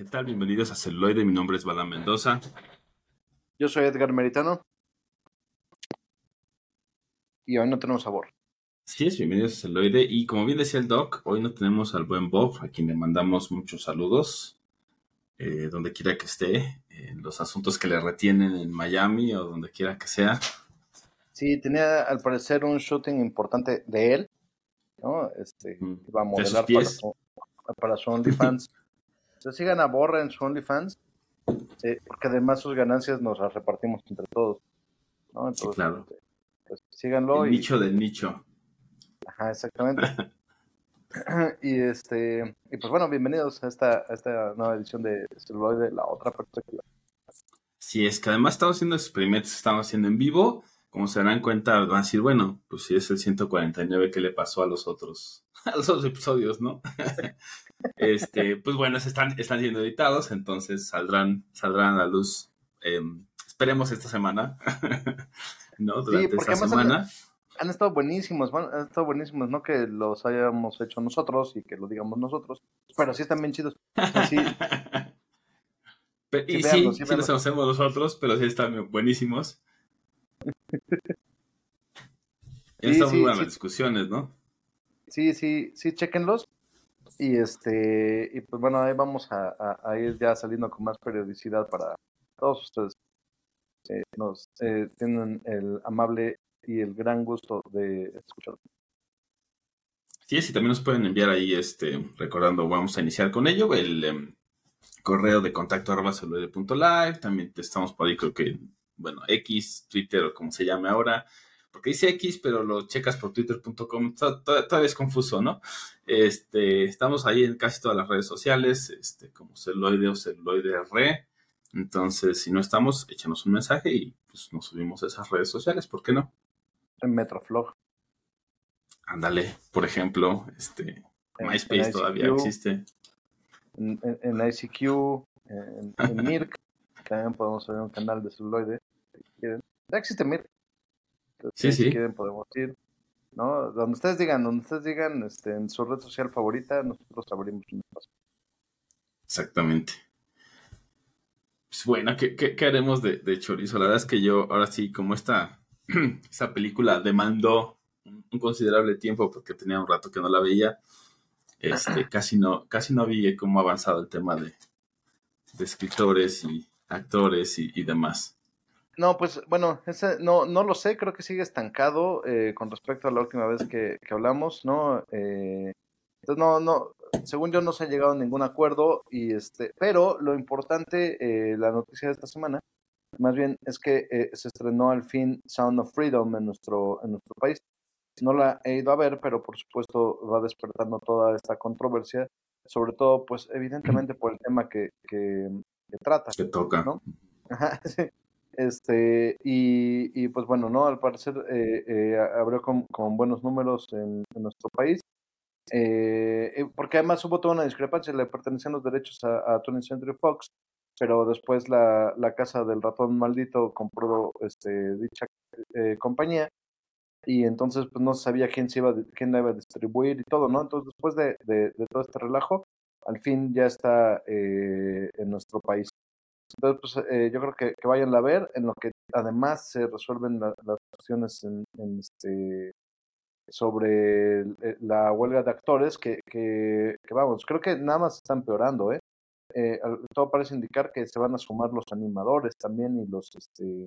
¿Qué tal? Bienvenidos a Celuloide. Mi nombre es Badán Mendoza. Yo soy Edgar Meritano. Y hoy no tenemos sabor. Sí, es bienvenidos a Celuloide. Y como bien decía el Doc, hoy no tenemos al buen Bob, a quien le mandamos muchos saludos, eh, donde quiera que esté, en los asuntos que le retienen en Miami o donde quiera que sea. Sí, tenía al parecer un shooting importante de él, ¿no? Este, iba a modelar para para su OnlyFans. Se sigan a Borra en su OnlyFans, porque además sus ganancias nos las repartimos entre todos. ¿no? Entonces, claro. Este, pues síganlo. El nicho del nicho. Ajá, exactamente. y este y pues bueno, bienvenidos a esta, esta nueva edición de Celuloide, la otra perspectiva. Sí, es que además estamos haciendo experimentos, estamos haciendo en vivo. Como se darán cuenta, van a decir, bueno, pues si es el 149 que le pasó a los otros, a los otros episodios, ¿no? este, pues bueno, están, están siendo editados, entonces saldrán, saldrán a la luz. Em, esperemos esta semana, ¿no? Durante esta semana. Han, estado buenísimos, han estado buenísimos, no que los hayamos hecho nosotros y que lo digamos nosotros, pero sí están bien chidos. Sí. y sí, sí, los hacemos nosotros, pero sí están buenísimos. están muy buenas las discusiones, ¿no? Sí, sí, sí, chequenlos. Y este, y pues bueno, ahí vamos a, ir ya saliendo con más periodicidad para todos ustedes. Eh, nos eh, tienen el amable y el gran gusto de escuchar. Sí, sí, también nos pueden enviar ahí, este, recordando, vamos a iniciar con ello, el em, correo de contacto arroba live, también estamos por ahí, creo que, bueno, X, Twitter o como se llame ahora, porque dice X, pero lo checas por twitter.com, todavía es confuso, ¿no? Este, estamos ahí en casi todas las redes sociales, este, como celuloide o celuloide re. Entonces, si no estamos, échanos un mensaje y pues nos subimos a esas redes sociales, ¿por qué no? En Metroflog. Ándale, por ejemplo, este, MySpace todavía existe. En, ICQ, en, en Mirk, también podemos ver un canal de si quieren. Ya existe Mirk sí, si quieren podemos ir. ¿no? Donde ustedes digan, donde ustedes digan este, en su red social favorita, nosotros abrimos un espacio. Exactamente. Pues bueno, ¿qué, qué, haremos de, de, chorizo? La verdad es que yo, ahora sí, como esta, esta película demandó un, considerable tiempo porque tenía un rato que no la veía, este, casi no, casi no vi cómo ha avanzado el tema de, de escritores y actores y, y demás. No, pues bueno, ese, no, no lo sé, creo que sigue estancado eh, con respecto a la última vez que, hablamos, ¿no? Eh, entonces no, no, según yo no se ha llegado a ningún acuerdo y este, pero lo importante, eh, la noticia de esta semana, más bien es que se estrenó al fin Sound of Freedom en nuestro, en nuestro país. No la he ido a ver, pero por supuesto va despertando toda esta controversia, sobre todo, pues evidentemente por el tema que, que, trata. Que toca. ¿no? Ajá, sí. Este, y, pues bueno, ¿no? Al parecer eh, eh, abrió con, buenos números en, nuestro país. Eh, eh, porque además hubo toda una discrepancia, le pertenecían los derechos a, a 20 Century Fox, pero después la, la casa del ratón maldito compró este, dicha compañía y entonces pues no sabía quién se iba quién la iba a distribuir y todo, ¿no? Entonces después de, de, de todo este relajo, al fin ya está en nuestro país. Entonces, pues eh, yo creo que, vayan a ver, en lo que además se resuelven las cuestiones en, este, sobre eh, la huelga de actores, que, que, vamos, creo que nada más está empeorando, ¿eh? ¿eh? Todo parece indicar que se van a sumar los animadores también y los, este,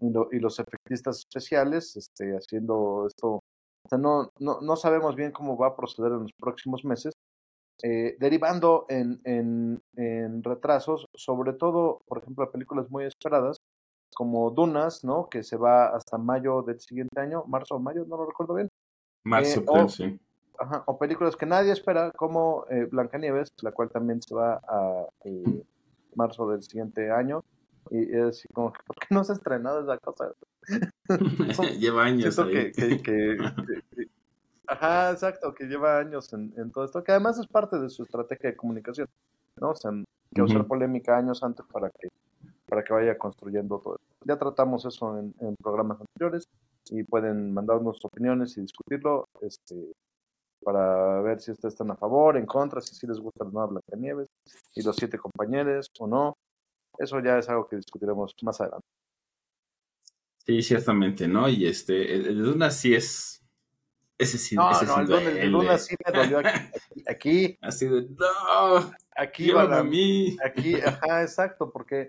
y, los efectistas especiales, este, haciendo esto. O sea, no, no, no sabemos bien cómo va a proceder en los próximos meses, eh, derivando en, en, retrasos, sobre todo, por ejemplo, películas muy esperadas, como Dunas, ¿no? Que se va hasta mayo del siguiente año, marzo o mayo, no lo recuerdo bien. Marzo, eh, o, sí. Ajá, o películas que nadie espera, como eh, Blancanieves, la cual también se va a eh, marzo del siguiente año. Y es así como, ¿por qué no se ha estrenado esa cosa? Lleva años. Ahí. que, Ajá, exacto, que lleva años en, todo esto, que además es parte de su estrategia de comunicación, ¿no? O sea, que usar polémica años antes para que, para que vaya construyendo todo esto. Ya tratamos eso en, programas anteriores y pueden mandarnos opiniones y discutirlo. Este, para ver si ustedes están a favor, en contra, si sí les gusta la nueva Blancanieves y los siete compañeros o no. Eso ya es algo que discutiremos más adelante. Sí, ciertamente, ¿no? Y este, el, Duna sí es. Ese sí, no, ese no, el, Duna sí me dolió aquí. aquí Así de, no, aquí va a mí. Aquí, ajá, exacto, porque,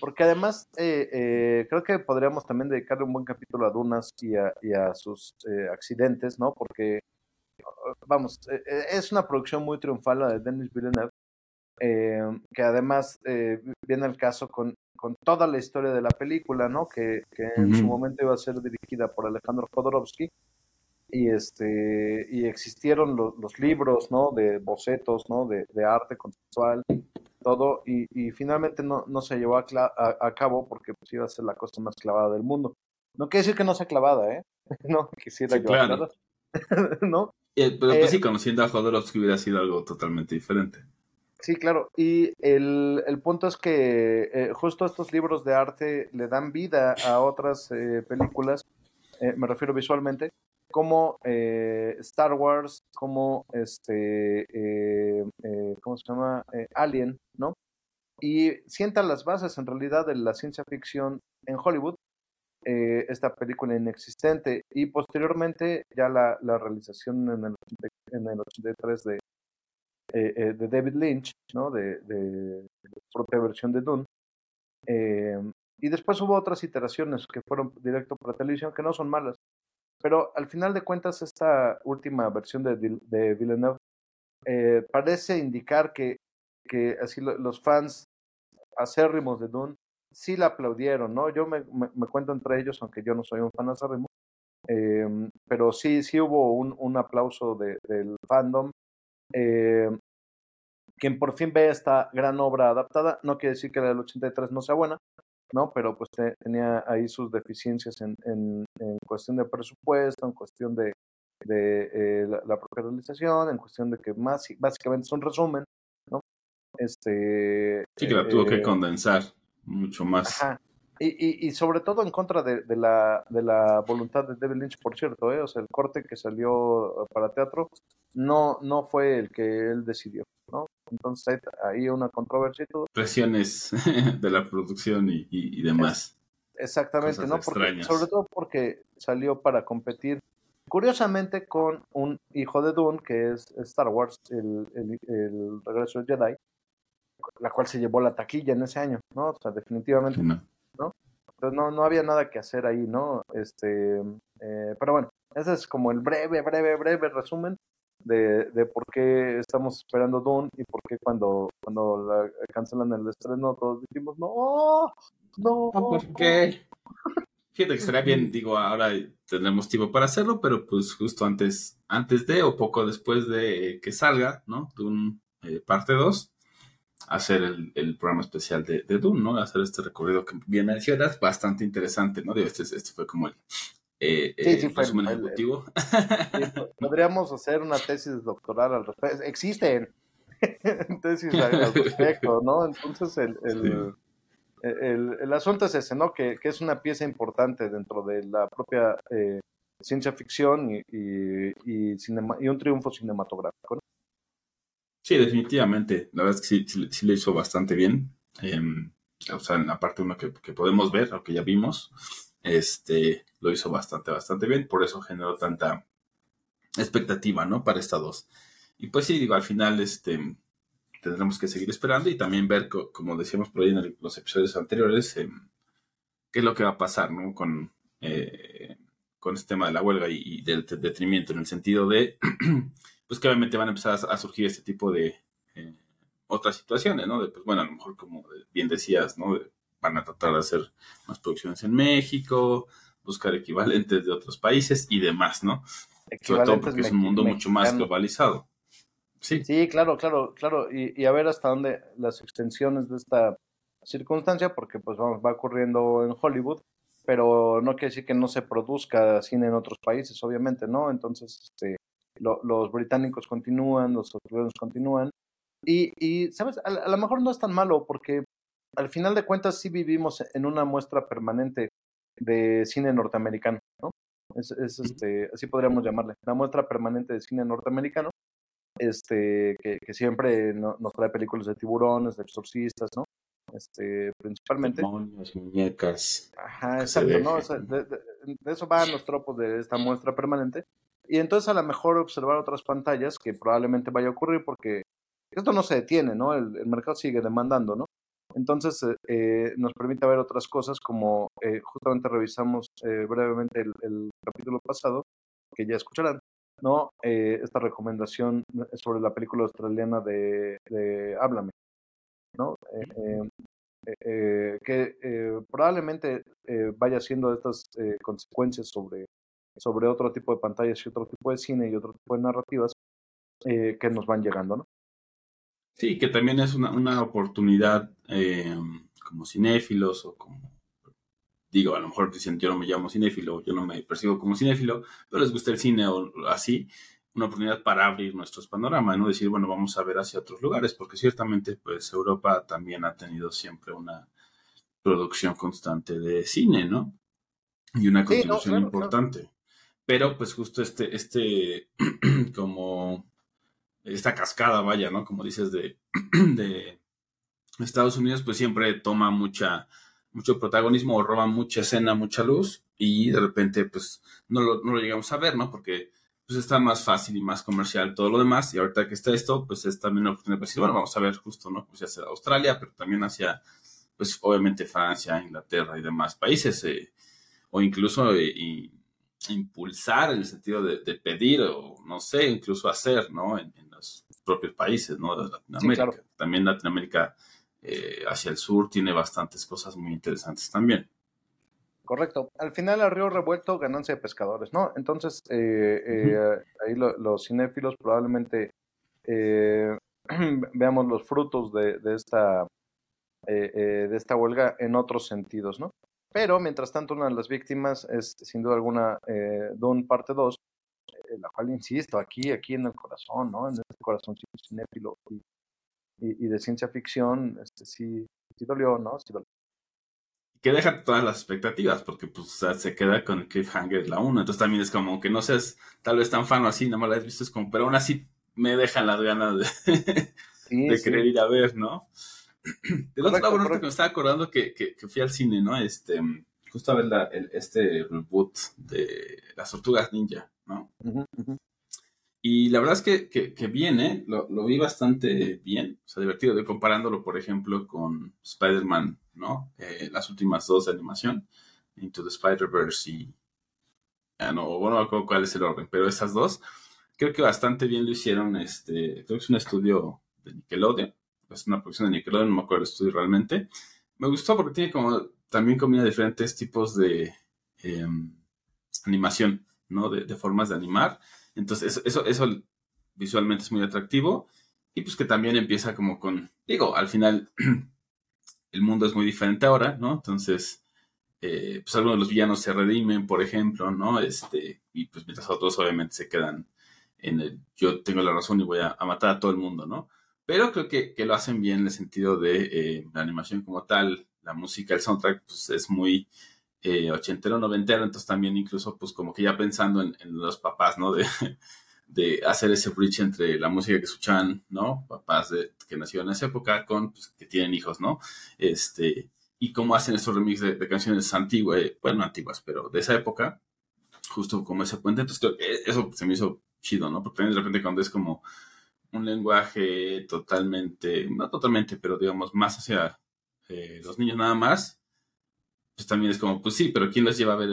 porque además eh, eh, creo que podríamos también dedicarle un buen capítulo a Dunas y a, y a sus eh, accidentes, ¿no? Porque, vamos, es una producción muy triunfal la de Denis Villeneuve, que además viene el caso con con toda la historia de la película, ¿no? Que, que en su momento iba a ser dirigida por Alejandro Jodorowsky y este y existieron los libros, ¿no? De bocetos, ¿no? De, de arte conceptual, todo y, y finalmente no, no, se llevó a, a, cabo porque pues, iba a ser la cosa más clavada del mundo. No quiere decir que no sea clavada, ¿eh? no quisiera yo claro. ¿no? pero pues sí, eh, conociendo a Jodorowsky hubiera sido algo totalmente diferente. Sí, claro. Y el, el punto es que eh, justo estos libros de arte le dan vida a otras eh, películas, eh, me refiero visualmente, como Star Wars, como este, ¿cómo se llama? Alien, ¿no? Y sientan las bases en realidad de la ciencia ficción en Hollywood, esta película inexistente, y posteriormente ya la, la realización en el, en el 83 de eh, eh, de David Lynch, ¿no? De, de, propia versión de Dune. Eh, y después hubo otras iteraciones que fueron directo para televisión que no son malas. Pero al final de cuentas, esta última versión de, de Villeneuve parece indicar que, que así los fans acérrimos de Dune sí la aplaudieron, ¿no? Yo me, me, cuento entre ellos, aunque yo no soy un fan acérrimo, pero sí, sí hubo un, un aplauso de, del fandom eh, quien por fin ve esta gran obra adaptada, no quiere decir que la del 83 no sea buena, ¿no? Pero pues tenía ahí sus deficiencias en, en, cuestión de presupuesto, en cuestión de, de eh, la, propia realización, en cuestión de que más básicamente es un resumen, ¿no? Este, sí, que la tuvo que eh, condensar mucho más. Y, y, sobre todo en contra de, de, la, de la voluntad de David Lynch, por cierto, ¿eh? o sea, el corte que salió para teatro no, no fue el que él decidió. Entonces hay una controversia y todo. Presiones de la producción y, y demás. exactamente, ¿no? Porque, sobre todo porque salió para competir, curiosamente, con un hijo de Dune, que es Star Wars, el, el, el regreso de Jedi, la cual se llevó la taquilla en ese año, ¿no? O sea, definitivamente. no. Entonces no, no había nada que hacer ahí, ¿no? Este, eh, pero bueno, ese es como el breve, breve, breve resumen de, de por qué estamos esperando Dune y por qué cuando, cuando la cancelan el estreno todos dijimos, no, no. ¿Por qué? Fíjate que estaría bien, digo, ahora tendremos tiempo para hacerlo, pero pues justo antes, antes de o poco después de que salga, ¿no? Dune eh, parte 2, hacer el, el, programa especial de, de Dune, ¿no? Hacer este recorrido que bien mencionas, bastante interesante, ¿no? Este, este fue como el, eh, sí, resumen ejecutivo. podríamos hacer una tesis doctoral al respecto. Existen tesis al respecto, ¿no? Entonces, el, el, el, el, asunto es ese, ¿no? Que, que, es una pieza importante dentro de la propia eh, ciencia ficción y, y, y, cinema, y un triunfo cinematográfico, ¿no? Sí, definitivamente. La verdad es que sí, sí, lo hizo bastante bien. Em, o sea, en la parte uno que, que, podemos ver, o que ya vimos, este, lo hizo bastante, bastante bien. Por eso generó tanta expectativa, ¿no? Para esta dos. Y pues sí, digo, al final, este, tendremos que seguir esperando y también ver, como decíamos por ahí en los episodios anteriores, em, qué es lo que va a pasar, ¿no? Con, eh, con este tema de la huelga y, del detrimento, en el sentido de pues que obviamente van a empezar a, surgir este tipo de eh, otras situaciones, ¿no? De, pues bueno, a lo mejor como bien decías, ¿no? Van a tratar de hacer más producciones en México, buscar equivalentes de otros países y demás, ¿no? Sobre todo porque es un mundo mucho más globalizado. Sí. sí, claro, claro, claro. Y, y, a ver hasta dónde las extensiones de esta circunstancia, porque pues vamos, va ocurriendo en Hollywood, pero no quiere decir que no se produzca cine en otros países, obviamente, ¿no? Entonces, este, los británicos continúan, los australianos continúan. Y, y ¿sabes? A, lo mejor no es tan malo porque al final de cuentas sí vivimos en una muestra permanente de cine norteamericano, ¿no? Es, es este, así podríamos llamarle, la muestra permanente de cine norteamericano, este, que, que siempre nos trae películas de tiburones, de exorcistas, ¿no? Este, principalmente. Demonios, muñecas. Ajá, exacto, ¿no? de, de, eso van los tropos de esta muestra permanente. Y entonces a lo mejor observar otras pantallas que probablemente vaya a ocurrir porque esto no se detiene, ¿no? El, el mercado sigue demandando, ¿no? Entonces eh, eh, nos permite ver otras cosas como eh, justamente revisamos eh, brevemente el, el, capítulo pasado, que ya escucharán, ¿no? esta recomendación sobre la película australiana de, de Háblame, ¿no? que probablemente vaya siendo estas consecuencias sobre, sobre otro tipo de pantallas y otro tipo de cine y otro tipo de narrativas que nos van llegando, ¿no? Sí, que también es una, una oportunidad eh, como cinéfilos o como, digo, a lo mejor dicen yo no me llamo cinéfilo, yo no me percibo como cinéfilo, pero les gusta el cine o así, una oportunidad para abrir nuestros panoramas, ¿no? Decir, bueno, vamos a ver hacia otros lugares, porque ciertamente, pues, Europa también ha tenido siempre una producción constante de cine, ¿no? Y una contribución sí, no, claro, importante. Claro. Pero, pues, justo este, este, como esta cascada, vaya, ¿no? Como dices, de, Estados Unidos, pues siempre toma mucha, mucho protagonismo o roba mucha escena, mucha luz y de repente, pues no lo, no lo llegamos a ver, ¿no? Porque pues está más fácil y más comercial todo lo demás y ahorita que está esto, pues es también una oportunidad para decir, bueno, vamos a ver justo, ¿no? Pues hacia Australia, pero también hacia, pues obviamente Francia, Inglaterra y demás países, eh, o incluso eh, impulsar en el sentido de, de, pedir o no sé, incluso hacer, ¿no? En, propios países, ¿no? De Latinoamérica. Sí, claro. También Latinoamérica eh, hacia el sur tiene bastantes cosas muy interesantes también. Correcto. Al final, al río revuelto, ganancia de pescadores, ¿no? Entonces, eh, eh, uh -huh. ahí lo, los cinéfilos probablemente veamos los frutos de, de esta, de esta huelga en otros sentidos, ¿no? Pero, mientras tanto, una de las víctimas es, sin duda alguna, eh, Dune parte 2, eh, la cual, insisto, aquí, aquí en el corazón, ¿no? En corazón cinéfilo y, y, y, de ciencia ficción, este, sí, sí dolió, ¿no? Sí dolió. Que deja todas las expectativas, porque pues o sea, se queda con el cliffhanger la 1, entonces también es como que no seas tal vez tan fan o así, nada más la has visto, es como, pero aún así me dejan las ganas de, sí, de sí. querer ir a ver, ¿no? Del otro lado, bueno, que me estaba acordando que, que, que, fui al cine, ¿no? Este, justo a ver la, el, este reboot de las tortugas ninja, ¿no? Uh -huh, uh -huh. Y la verdad es que, que, que bien, ¿eh? Lo, lo, vi bastante bien, o sea, divertido, de comparándolo, por ejemplo, con Spider-Man, ¿no? Eh, las últimas dos de animación, Into the Spider-Verse y... Ah, no, bueno, acuerdo cuál es el orden, pero esas dos, creo que bastante bien lo hicieron, este, creo que es un estudio de Nickelodeon, es una producción de Nickelodeon, no me acuerdo el estudio realmente. Me gustó porque tiene como, también combina diferentes tipos de eh, animación, ¿no? De, de, formas de animar. Entonces, eso, eso, eso, visualmente es muy atractivo. Y pues que también empieza como con, digo, al final el mundo es muy diferente ahora, ¿no? Entonces, eh, pues algunos de los villanos se redimen, por ejemplo, ¿no? Este, y pues mientras otros obviamente se quedan en el yo tengo la razón y voy a, matar a todo el mundo, ¿no? Pero creo que, que, lo hacen bien en el sentido de eh, la animación como tal, la música, el soundtrack, pues es muy eh, ochentero, noventero, entonces también incluso pues como que ya pensando en, los papás, ¿no? De, de, hacer ese bridge entre la música que escuchan, ¿no? Papás que nacieron en esa época con, pues, que tienen hijos, ¿no? Este, y cómo hacen estos remix de, canciones antiguas, bueno, antiguas, pero de esa época, justo como ese puente, entonces eso se me hizo chido, ¿no? Porque de repente cuando es como un lenguaje totalmente, no totalmente, pero digamos más hacia eh, los niños nada más, pues también es como, pues sí, pero ¿quién los lleva a ver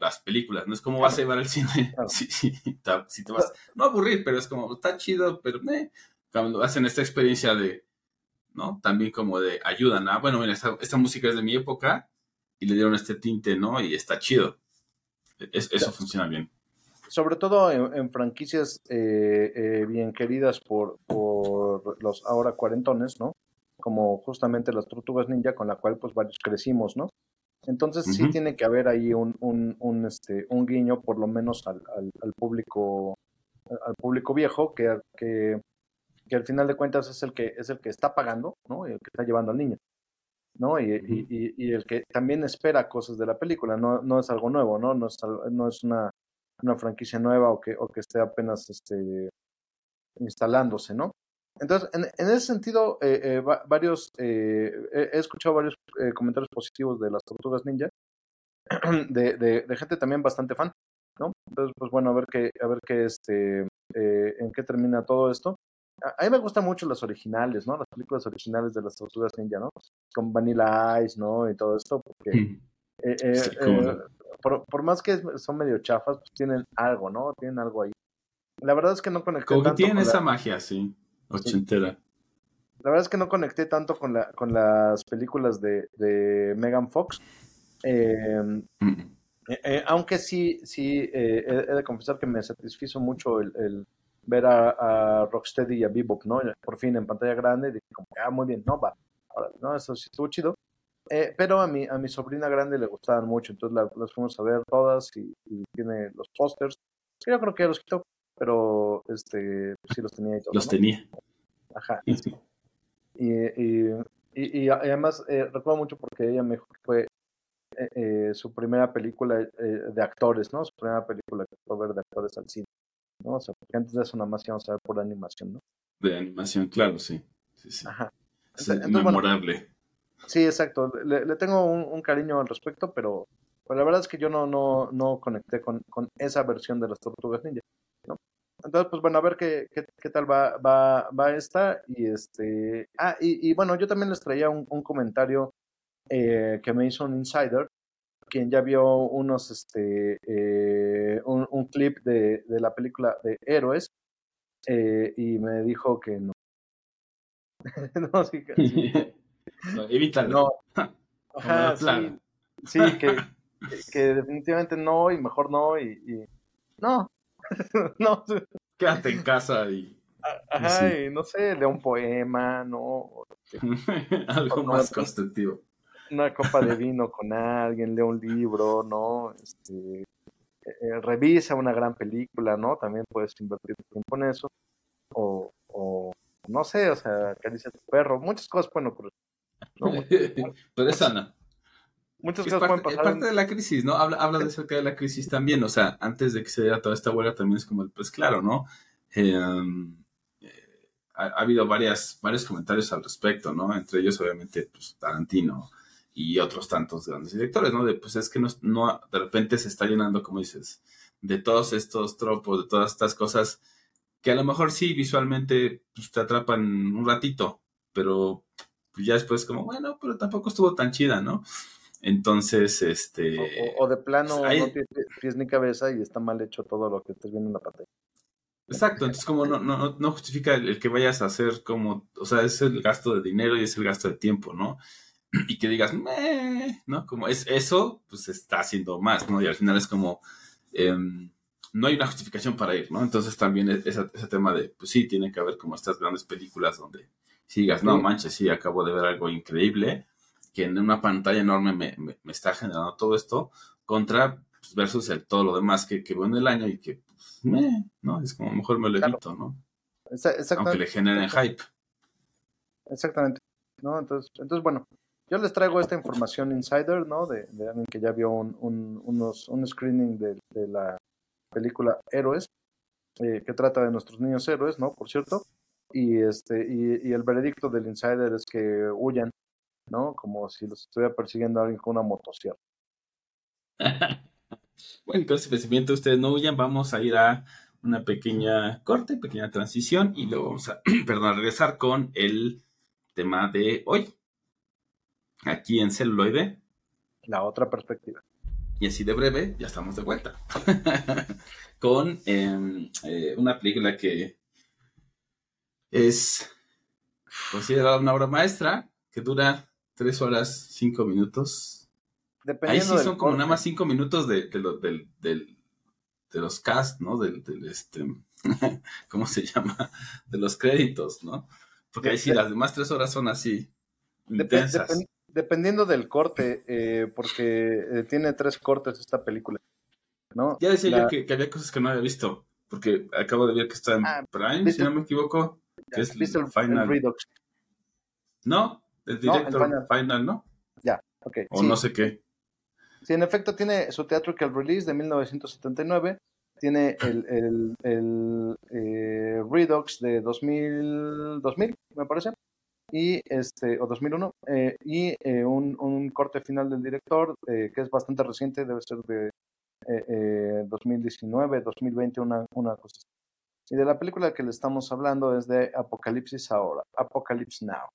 las películas? No es como vas a llevar al cine, claro. si, si, si, te vas, no aburrir, pero es como, está chido, pero eh, cuando hacen esta experiencia de, ¿no? También como de ayudan a, bueno, mira, esta, esta música es de mi época y le dieron este tinte, ¿no? Y está chido. Es, eso funciona bien sobre todo en, en franquicias eh, eh, bien queridas por, por, los ahora cuarentones, ¿no? Como justamente las Tortugas Ninja, con la cual pues varios crecimos, ¿no? Entonces uh -huh. sí tiene que haber ahí un, un, un, este, un guiño, por lo menos al, al, al público al público viejo, que, que, que, al final de cuentas es el que es el que está pagando, ¿no? Y el que está llevando al niño. ¿no? Y, uh -huh. y, y, el que también espera cosas de la película, no, no es algo nuevo, ¿no? No es, no es una una franquicia nueva o que, o que esté apenas este, instalándose, ¿no? Entonces, en, en ese sentido, eh, eh, varios, eh, he escuchado varios comentarios positivos de las tortugas ninja, de, de, de, gente también bastante fan, ¿no? Entonces, pues bueno, a ver qué, a ver qué, este, en qué termina todo esto. A, mí me gustan mucho las originales, ¿no? Las películas originales de las tortugas ninja, ¿no? Con Vanilla Ice, ¿no? Y todo esto, porque mm. por, por, más que son medio chafas, pues tienen algo, ¿no? Tienen algo ahí. La verdad es que no conecté. Como que tienen esa magia, sí. Ochentera. La verdad es que no conecté tanto con, la, con las películas de, de Megan Fox. Em, mm. eh, eh, aunque sí, sí, eh, he, de confesar que me satisfizo mucho el, ver a, Rocksteady y a Bebop, ¿no? Por fin en pantalla grande, dije como, ah, muy bien, no, va, no, eso sí estuvo chido. pero a mi, a mi sobrina grande le gustaban mucho, entonces las fuimos a ver todas y, tiene los pósters. Yo creo que los quitó, pero este, pues sí los tenía y todo. Los tenía. Ajá. y, y, y, además eh, recuerdo mucho porque ella me fue eh, eh, su primera película de actores, ¿no? Su primera película que fue ver de actores al cine, ¿no? O sea, porque antes de eso nada más íbamos a ver por animación, ¿no? De animación, claro, sí. sí, sí. Ajá. Es memorable. sí, exacto. Le, le tengo un, un, cariño al respecto, pero, pero, la verdad es que yo no, no, no conecté con, con esa versión de las Tortugas Ninja. Entonces, pues bueno, a ver qué, qué, tal va, va, va esta. Y este. Ah, y, y bueno, yo también les traía un, un comentario eh, que me hizo un insider, quien ya vio unos, este, eh, un, un, clip de, de, la película de Héroes, eh, y me dijo que no. no, sí, que, sí. evítalo. No. Ajá, sí, sí que, que, definitivamente no, y mejor no, y, y no, no. Quédate en casa y. Ajá, no sé, lea un poema, ¿no? Algo más constructivo. Una copa de vino con alguien, lea un libro, ¿no? Este, eh, eh, revisa una gran película, ¿no? También puedes invertir tiempo en eso. O, o no sé, o sea, acaricia a tu perro. Muchas cosas pueden ocurrir. ¿no? Pero esa no. Muchas cosas parte, pueden pasar. Es parte de la crisis, ¿no? Habla, habla de acerca de la crisis también. O sea, antes de que se diera toda esta huelga también es como, pues claro, ¿no? Em, eh, ha, habido varias, varios comentarios al respecto, ¿no? Entre ellos, obviamente, pues Tarantino y otros tantos grandes directores, ¿no? De, pues es que no, no, de repente se está llenando, como dices, de todos estos tropos, de todas estas cosas que a lo mejor sí visualmente pues, te atrapan un ratito, pero ya después como, bueno, pero tampoco estuvo tan chida, ¿no? Entonces, este... O, de plano pues, no tiene pies ni cabeza y está mal hecho todo lo que estés viendo en la pantalla. Exacto, entonces como no, no, no justifica el, que vayas a hacer como, o sea, es el gasto de dinero y es el gasto de tiempo, ¿no? Y que digas, Meh", ¿no? Como es eso, pues está haciendo más, ¿no? Y al final es como, em, no hay una justificación para ir, ¿no? Entonces también e, ese, ese tema de, pues sí, tiene que haber como estas grandes películas donde sigas, no manches, sí, acabo de ver algo increíble, que en una pantalla enorme me, me, está generando todo esto, contra pues, versus el, todo lo demás que, que, veo en el año y que, pues, me, ¿no? Es como mejor me lo evito, ¿no? Aunque le generen hype. Exactamente. ¿no? Entonces, entonces, bueno, yo les traigo esta información insider, ¿no? De, de alguien que ya vio un, un, unos, un screening de, de la película Héroes, eh, que trata de nuestros niños héroes, ¿no? Por cierto. Y, este, y, y el veredicto del insider es que huyan ¿no? Como si los estuviera persiguiendo alguien con una motosierra. bueno, entonces, mientras ustedes no huyan, vamos a ir a una pequeña corte, pequeña transición y luego vamos a, perdón, a regresar con el tema de hoy. Aquí en celuloide. La otra perspectiva. Y así de breve, ya estamos de vuelta. con em, eh, una película que es considerada una obra maestra, que dura tres horas, cinco minutos. Ahí sí son como nada más cinco minutos de, de, del, de los cast, ¿no? Del, del, este, ¿cómo se llama? De los créditos, ¿no? Porque ahí sí, las demás tres horas son así, intensas. dependiendo del corte, eh, porque eh, tiene tres cortes esta película, ¿no? Ya decía yo que, que, había cosas que no había visto, porque acabo de ver que está en ah, Prime, si no me equivoco, que es el Final. no, el director final. ¿no? Ya, ok. O no sé qué. Sí, en efecto tiene su Theatrical Release de 1979, tiene el, el, el eh, Redux de 2000, 2000, me parece, y este, o 2001, eh, y eh, un, un, corte final del director que es bastante reciente, debe ser de 2019, 2020, una, una cosa así. Y de la película que le estamos hablando es de Apocalipsis ahora, Apocalypse Now.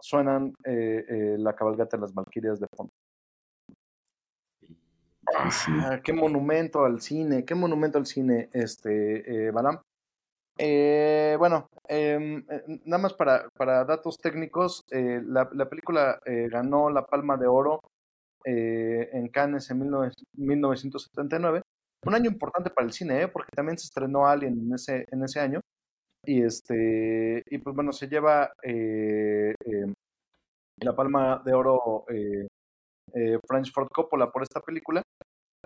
Suenan la cabalgata de las Valquirias de fondo. Ah, qué monumento al cine, qué monumento al cine, este, eh, Balam. Eh, bueno, em, eh, nada más para, para datos técnicos, eh, la, la, película ganó la Palma de Oro en Cannes en 1979. Un año importante para el cine, porque también se estrenó Alien en ese, en ese año. Y este, y pues bueno, se lleva em, la Palma de Oro eh, Francis Ford Coppola por esta película.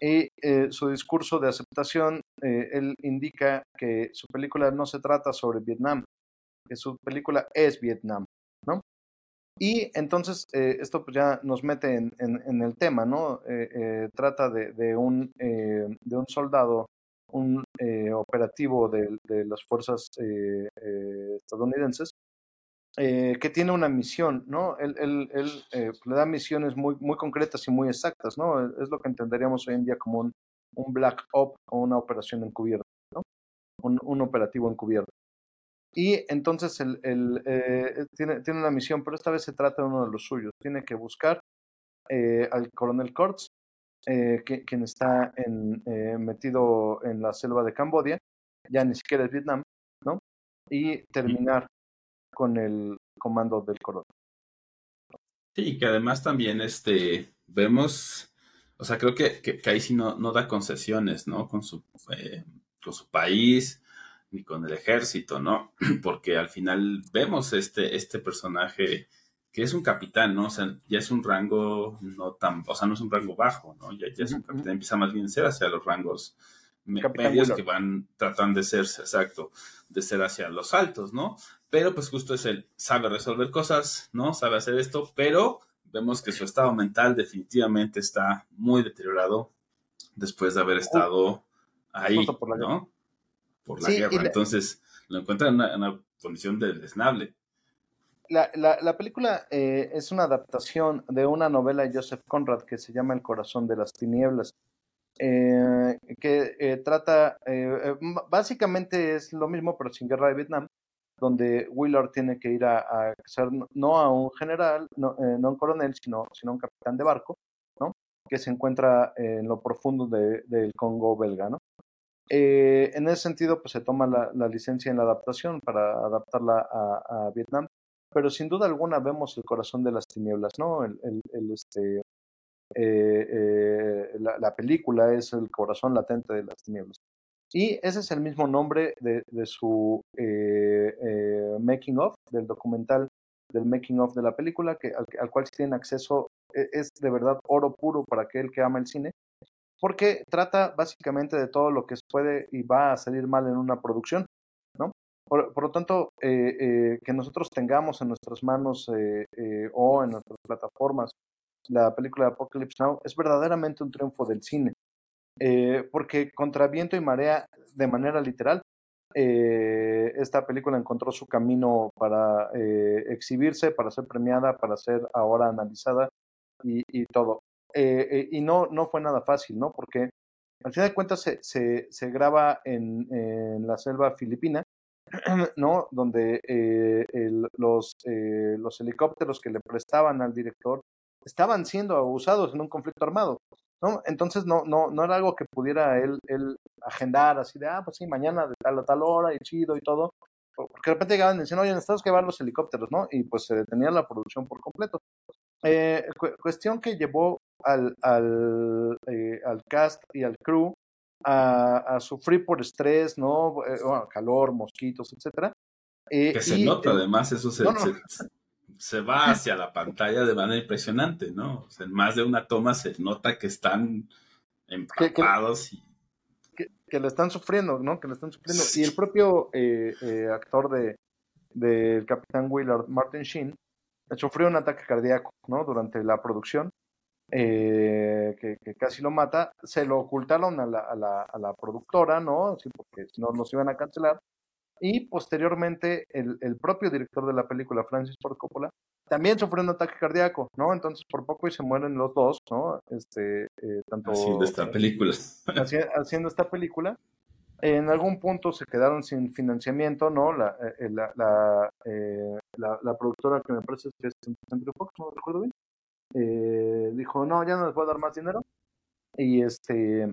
Y eh, su discurso de aceptación, eh, él indica que su película no se trata sobre Vietnam, que su película es Vietnam, ¿no? Y entonces esto pues ya nos mete en, en, el tema, ¿no? trata de un, de un soldado, un operativo de, de, las fuerzas estadounidenses, eh, que tiene una misión, ¿no? Él, él, él eh, le da misiones muy, muy concretas y muy exactas, ¿no? Es lo que entenderíamos hoy en día como un, un black op o una operación encubierta, ¿no? Un, un operativo encubierto. Y entonces él eh, tiene, tiene una misión, pero esta vez se trata de uno de los suyos. Tiene que buscar al coronel Kurtz, que, quien está en, metido en la selva de Cambodia, ya ni siquiera es Vietnam, ¿no? Y terminar con el comando del coronel. Sí, que además también este, vemos, o sea, creo que, que, ahí sí no, no, da concesiones, ¿no? Con su, eh, con su país ni con el ejército, ¿no? Porque al final vemos este, este personaje que es un capitán, ¿no? O sea, ya es un rango no tan, o sea, no es un rango bajo, ¿no? Ya, ya es un capitán, empieza más bien a ser hacia los rangos medios que van tratando de ser, exacto, de ser hacia los altos, ¿no? Pero pues justo es el sabe resolver cosas, ¿no? Sabe hacer esto, pero vemos que su estado mental definitivamente está muy deteriorado después de haber estado ahí, por ¿no? Por la guerra. Entonces lo encuentra en una, condición de desnable. La, la, la película eh, es una adaptación de una novela de Joseph Conrad que se llama El corazón de las tinieblas. Eh, que eh, trata, básicamente es lo mismo, pero sin guerra de Vietnam, donde Willard tiene que ir a, ser no a un general, no, no un coronel, sino, sino un capitán de barco, ¿no? que se encuentra en lo profundo del Congo belga. ¿no? En ese sentido, pues se toma la, licencia en la adaptación para adaptarla a, Vietnam, pero sin duda alguna vemos el corazón de las tinieblas, ¿no? El, el, este, eh, la, la, película es el corazón latente de las tinieblas. Y ese es el mismo nombre de, de su eh, eh, making of, del documental del making of de la película, que, al, cual si tienen acceso e, es de verdad oro puro para aquel que ama el cine, porque trata básicamente de todo lo que puede y va a salir mal en una producción. Por, lo tanto, eh, que nosotros tengamos en nuestras manos o en nuestras plataformas la película Apocalypse Now es verdaderamente un triunfo del cine. Eh, porque contra viento y marea, de manera literal, eh, esta película encontró su camino para eh, exhibirse, para ser premiada, para ser ahora analizada y, y todo. y no, no fue nada fácil, ¿no? Porque al final de cuentas se, se, se graba en, en, la selva filipina, ¿no? Donde el, los, los helicópteros que le prestaban al director estaban siendo usados en un conflicto armado. ¿no? Entonces no, no, no era algo que pudiera él, él agendar así de, ah, pues sí, mañana de tal a tal hora y chido y todo. Porque de repente llegaban y decían, oye, necesitamos llevar los helicópteros, ¿no? Y pues se detenía la producción por completo. Eh, cuestión que llevó al, al, eh, al cast y al crew a, a sufrir por estrés, ¿no? Eh, bueno, calor, mosquitos, etcétera. que se nota, además, eso se, se va hacia la pantalla de manera impresionante, ¿no? O sea, en más de una toma se nota que están empapados y... Que, lo están sufriendo, ¿no? Que lo están sufriendo. Y el propio eh, eh, actor de del Capitán Willard, Martin Sheen, sufrió un ataque cardíaco, ¿no? Durante la producción. Eh, que, casi lo mata, se lo ocultaron a la, a la, a la productora, ¿no? Sí, porque si no nos iban a cancelar. Y posteriormente el, el, propio director de la película, Francis Ford Coppola, también sufrió un ataque cardíaco, ¿no? Entonces por poco y se mueren los dos, ¿no? Este, eh, tanto, haciendo esta película. haciendo esta película. En algún punto se quedaron sin financiamiento, ¿no? La, eh, la, la, eh, la, la, productora que me parece que es Century Fox, no recuerdo bien, eh, dijo, no, ya no les a dar más dinero. Y este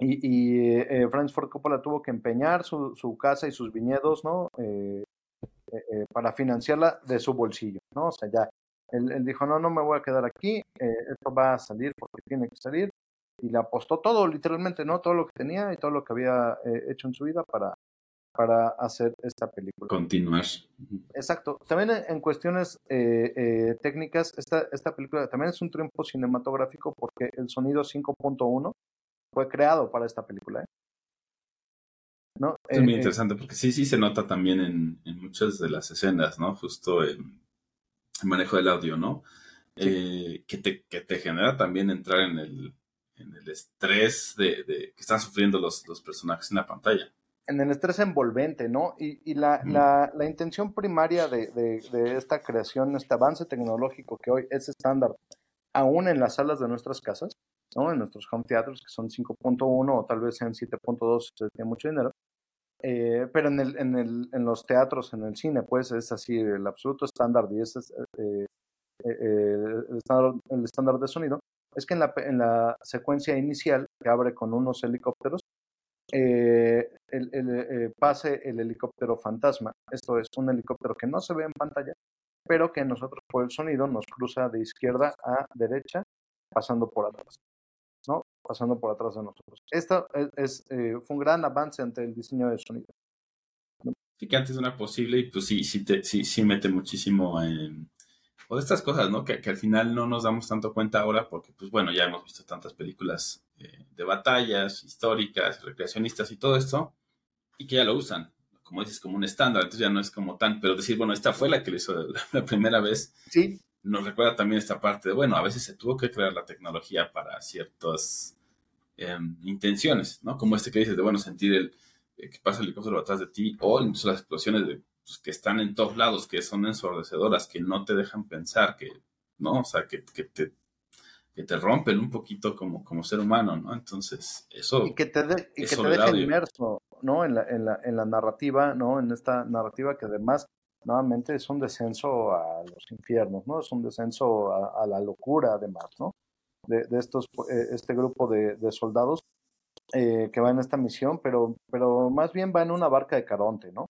y, y eh, Francis Ford Coppola tuvo que empeñar su, su casa y sus viñedos, ¿no? Eh, eh, para financiarla de su bolsillo, ¿no? O sea, ya, él, él, dijo, no, no me voy a quedar aquí, esto va a salir porque tiene que salir, y le apostó todo, literalmente, ¿no? Todo lo que tenía y todo lo que había hecho en su vida para, para hacer esta película. Continuar. Exacto. También en cuestiones eh, eh, técnicas, esta, esta película también es un triunfo cinematográfico porque el sonido 5.1 fue creado para esta película. ¿eh? ¿No? Es muy interesante porque sí, sí se nota también en, en muchas de las escenas, ¿no? Justo el, el manejo del audio, ¿no? Sí. que, te, que te genera también entrar en el, en el estrés de, de que están sufriendo los, los personajes en la pantalla en el estrés envolvente, ¿no? Y, y la, la, la, intención primaria de, de, de, esta creación, este avance tecnológico que hoy es estándar, aún en las salas de nuestras casas, ¿no? En nuestros home theaters, que son 5.1 o tal vez sean 7.2, se tiene mucho dinero. Eh, pero en, el, en, el, en los teatros, en el cine, pues es así el absoluto estándar y ese es eh, eh, el, estándar, el estándar de sonido. Es que en la, en la secuencia inicial, que abre con unos helicópteros, eh, el, eh, pase el helicóptero fantasma. Esto es un helicóptero que no se ve en pantalla, pero que nosotros por el sonido nos cruza de izquierda a derecha, pasando por atrás, ¿no? Pasando por atrás de nosotros. Esto es, es eh, fue un gran avance ante el diseño del sonido. Sí, que antes era posible y pues sí, sí, te, sí, sí mete muchísimo en, o de estas cosas, ¿no? Que, que, al final no nos damos tanto cuenta ahora porque, pues bueno, ya hemos visto tantas películas eh, de batallas históricas, recreacionistas y todo esto, y que ya lo usan, como dices, como un estándar, entonces ya no es como tan, pero decir, bueno, esta fue la que lo hizo la, primera vez. Sí. Nos recuerda también esta parte de, bueno, a veces se tuvo que crear la tecnología para ciertas eh, intenciones, ¿no? Como este que dices de, bueno, sentir el eh, que pasa el helicóptero atrás de ti, o incluso las explosiones de pues, que están en todos lados, que son ensordecedoras, que no te dejan pensar, que, ¿no? O sea, que, que te, que te rompen un poquito como, como ser humano, ¿no? Entonces, eso. Y que te, de, y que te dejen inmerso, ¿no? En la, en, la, en la narrativa, ¿no? En esta narrativa que además, nuevamente, es un descenso a los infiernos, ¿no? Es un descenso a, la locura, además, ¿no? De, de estos, eh, este grupo de, de soldados eh, que va en esta misión, pero, pero más bien va en una barca de Caronte, ¿no?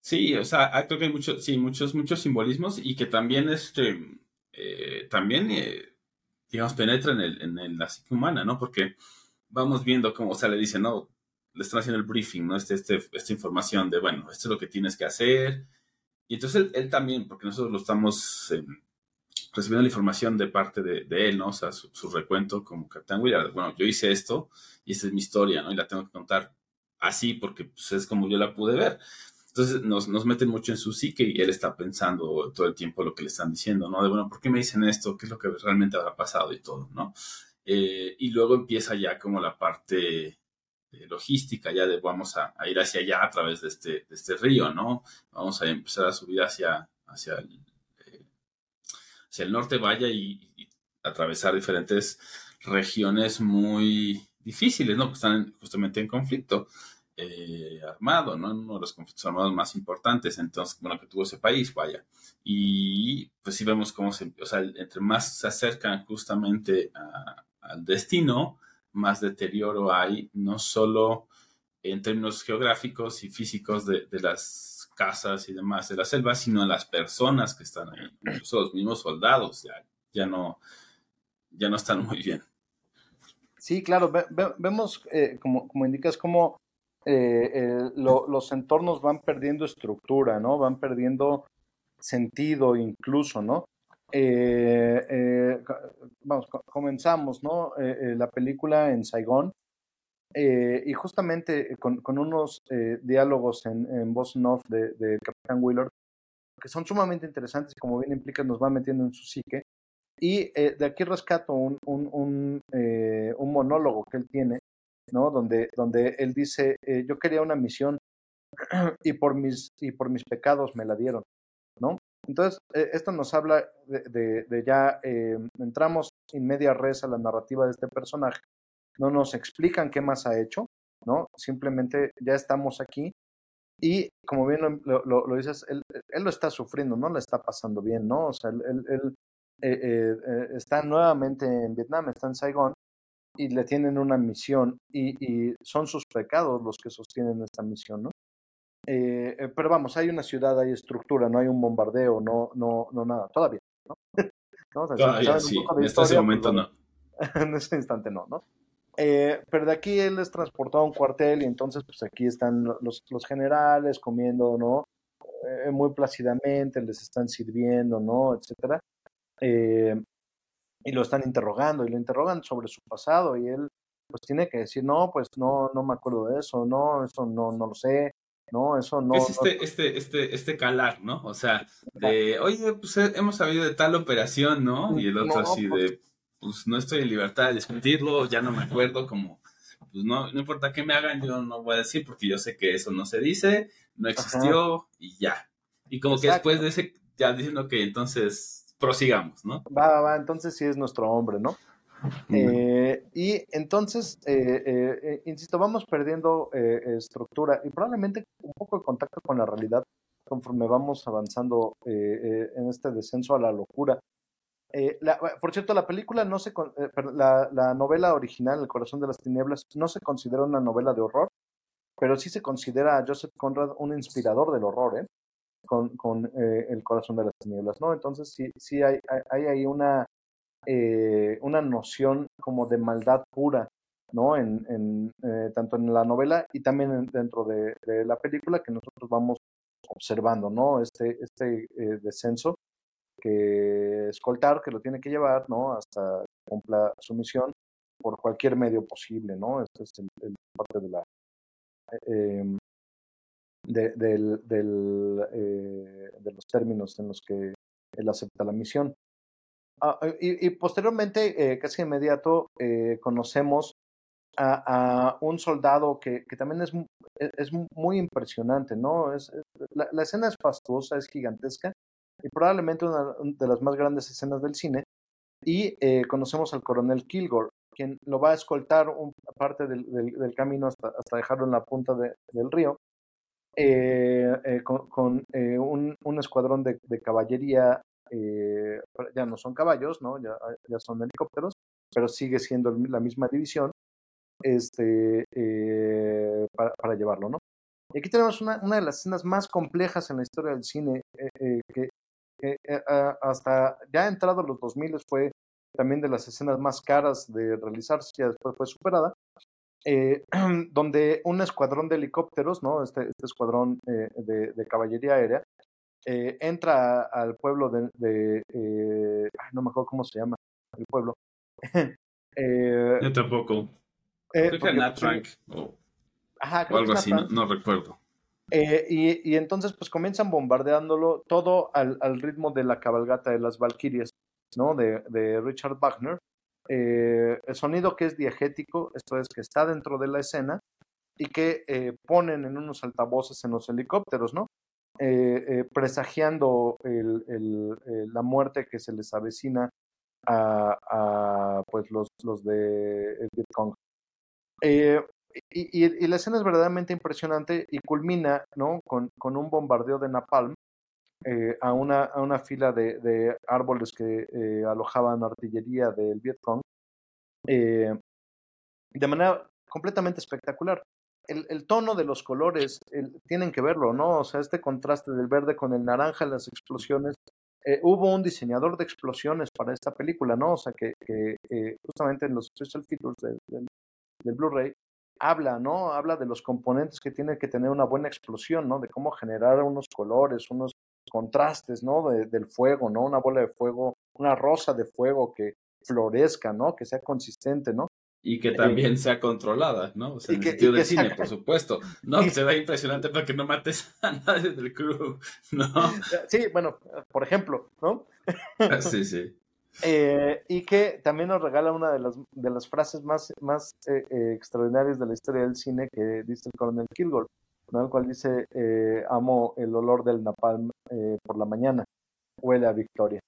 Sí, o sea, creo que hay muchos, sí, muchos, muchos simbolismos y que también, este, eh, también, digamos, penetra en, el, en, la psique humana, ¿no? Porque vamos viendo cómo, o sea, le dice, no, le están haciendo el briefing, ¿no? Este, este, esta información de, bueno, esto es lo que tienes que hacer. Y entonces él, él también, porque nosotros lo estamos eh, recibiendo la información de parte de, de, él, ¿no? O sea, su, su recuento como Capitán Willard. Bueno, yo hice esto y esta es mi historia, ¿no? Y la tengo que contar así porque pues, es como yo la pude ver. Entonces nos, nos meten mucho en su psique y él está pensando todo el tiempo lo que le están diciendo, ¿no? De, bueno, ¿por qué me dicen esto? ¿Qué es lo que realmente habrá pasado y todo, ¿no? Eh, y luego empieza ya como la parte logística, ya de vamos a, ir hacia allá a través de este, de este río, ¿no? Vamos a empezar a subir hacia, hacia, el, eh, hacia el norte, vaya, y, atravesar diferentes regiones muy difíciles, ¿no? Que están justamente en conflicto eh, armado, ¿no? Uno de los conflictos armados más importantes, entonces, bueno, que tuvo ese país, vaya. Y pues sí vemos cómo se, o sea, entre más se acercan justamente al destino, más deterioro hay, no solo en términos geográficos y físicos de, las casas y demás de la selva, sino en las personas que están ahí, incluso los mismos soldados, ya, ya no, ya no están muy bien. Sí, claro, ve, ve, vemos, eh, como, como indicas, como eh, lo, los entornos van perdiendo estructura, ¿no? Van perdiendo sentido incluso, ¿no? Eh, eh vamos, comenzamos, ¿no? Eh, la película en Saigón y justamente con, con unos diálogos en, en, voz en off de, de Capitán Wheeler que son sumamente interesantes y como bien implica nos van metiendo en su psique Y de aquí rescato un, un, un, un, monólogo que él tiene, ¿no? Donde, donde él dice, yo quería una misión y por mis, y por mis pecados me la dieron, ¿no? Entonces, esto nos habla de, de, ya, entramos en media res a la narrativa de este personaje, no nos explican qué más ha hecho, ¿no? Simplemente ya estamos aquí y como bien lo, lo, dices, él, él, lo está sufriendo, no le está pasando bien, ¿no? O sea, él, él eh, eh, eh, está nuevamente en Vietnam, está en Saigón y le tienen una misión y, y son sus pecados los que sostienen esta misión, ¿no? Pero vamos, hay una ciudad, hay estructura, no hay un bombardeo, no, no, no nada, todavía, ¿no? Sí, en este momento no. en ese instante no, ¿no? Eh, pero de aquí él es transportado a un cuartel y entonces pues aquí están los, los generales comiendo, ¿no? Eh, muy plácidamente, les están sirviendo, ¿no? Etcétera. Eh, y lo están interrogando y lo interrogan sobre su pasado y él pues tiene que decir, no, pues no, no me acuerdo de eso, no, eso no, no lo sé, no, eso no. Es este, este, este, este calar, ¿no? O sea, de, oye, pues hemos sabido de tal operación, ¿no? Y el otro así pues, de pues no estoy en libertad de discutirlo, ya no me acuerdo, como, pues no, no importa qué me hagan, yo no voy a decir porque yo sé que eso no se dice, no existió y ya. Y como que después de ese, ya diciendo que entonces prosigamos, ¿no? Va, va, va, entonces sí es nuestro hombre, ¿no? Eh, y entonces, eh, eh, insisto, vamos perdiendo estructura y probablemente un poco de contacto con la realidad conforme vamos avanzando en este descenso a la locura. Eh, por cierto, la película no se, eh, la, la, novela original, El corazón de las tinieblas, no se considera una novela de horror, pero sí se considera a Joseph Conrad un inspirador del horror, ¿eh? Con, con eh, El corazón de las tinieblas, ¿no? Entonces sí, sí hay, hay, ahí una, una noción como de maldad pura, ¿no? En, en tanto en la novela y también dentro de, de, la película que nosotros vamos observando, ¿no? Este, este descenso que escoltar, que lo tiene que llevar, ¿no? Hasta cumpla su misión por cualquier medio posible, ¿no? Este es el, parte de la eh, del, del eh, de los términos en los que él acepta la misión. Ah, y, y, posteriormente, eh, casi inmediato, eh, conocemos a, un soldado que, que también es, es, muy impresionante, ¿no? Es, la, la, escena es fastuosa, es gigantesca, y probablemente una de las más grandes escenas del cine. Y eh, conocemos al coronel Kilgore, quien lo va a escoltar un, parte del, del, camino hasta, hasta, dejarlo en la punta de, del río, eh, eh, con, con un, un, escuadrón de, de caballería, ya no son caballos, ¿no? ya, ya son helicópteros, pero sigue siendo la misma división este, para, para, llevarlo. ¿no? Y aquí tenemos una, una, de las escenas más complejas en la historia del cine, que eh, hasta ya entrado los 2000 fue también de las escenas más caras de realizarse, ya después fue superada, eh, donde un escuadrón de helicópteros, ¿no? este, este escuadrón eh, de, de, caballería aérea, eh, entra al pueblo de, de no me acuerdo cómo se llama el pueblo. Yo tampoco. Creo que Natrank o, Ajá, o algo así, no, no recuerdo. Eh, y, y, entonces pues comienzan bombardeándolo todo al, al, ritmo de la cabalgata de las Valquirias, ¿no? De, de Richard Wagner. Eh, el sonido que es diegético, esto es que está dentro de la escena y que eh, ponen en unos altavoces en los helicópteros, ¿no? Eh, eh, presagiando el, el, la muerte que se les avecina a, a pues los, los de Vietcong. Eh, y, y, la escena es verdaderamente impresionante y culmina ¿no? con, con un bombardeo de napalm eh, a, una, a una fila de, de árboles que eh, alojaban artillería del Vietcong eh, de manera completamente espectacular. El, tono de los colores el, tienen que verlo, ¿no? O sea, este contraste del verde con el naranja las explosiones. Eh, hubo un diseñador de explosiones para esta película, ¿no? O sea, que, que justamente en los special features del Blu-ray habla, ¿no? Habla de los componentes que tiene que tener una buena explosión, ¿no? De cómo generar unos colores, unos contrastes, ¿no? De, del fuego, ¿no? Una bola de fuego, una rosa de fuego que florezca, ¿no? Que sea consistente, ¿no? Y que también eh, sea controlada, ¿no? O sea, en el sentido del cine, por supuesto. No, que se vea impresionante para que no mates a nadie del crew, ¿no? Sí, bueno, por ejemplo, ¿no? sí, sí. Eh, y que también nos regala una de las, de las frases más, más eh, eh, extraordinarias de la historia del cine que dice el coronel Kilgore, ¿no? el cual dice, amo el olor del napalm por la mañana, huele a victoria.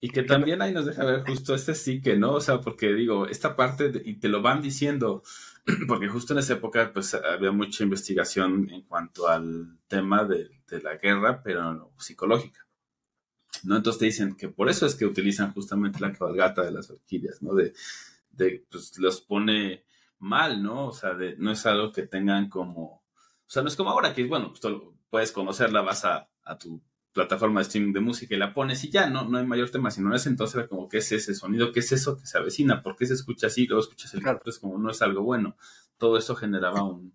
Y que también ahí nos deja ver justo este sí que no, o sea, porque digo, esta parte, y te lo van diciendo, porque justo en esa época pues había mucha investigación en cuanto al tema de, de la guerra, pero psicológica. ¿no? Entonces te dicen que por eso es que utilizan justamente la cabalgata de las orquídeas, ¿no? De, de pues los pone mal, ¿no? O sea, de, no es algo que tengan como, o sea, no es como ahora que, bueno, pues tú puedes conocerla, vas a, a tu plataforma de streaming de música y la pones y ya, no, no hay mayor tema, sino en ese entonces era como, ¿qué es ese sonido? ¿Qué es eso que se avecina? ¿Por qué se escucha así? Luego escuchas el claro. es como, no es algo bueno. Todo eso generaba un,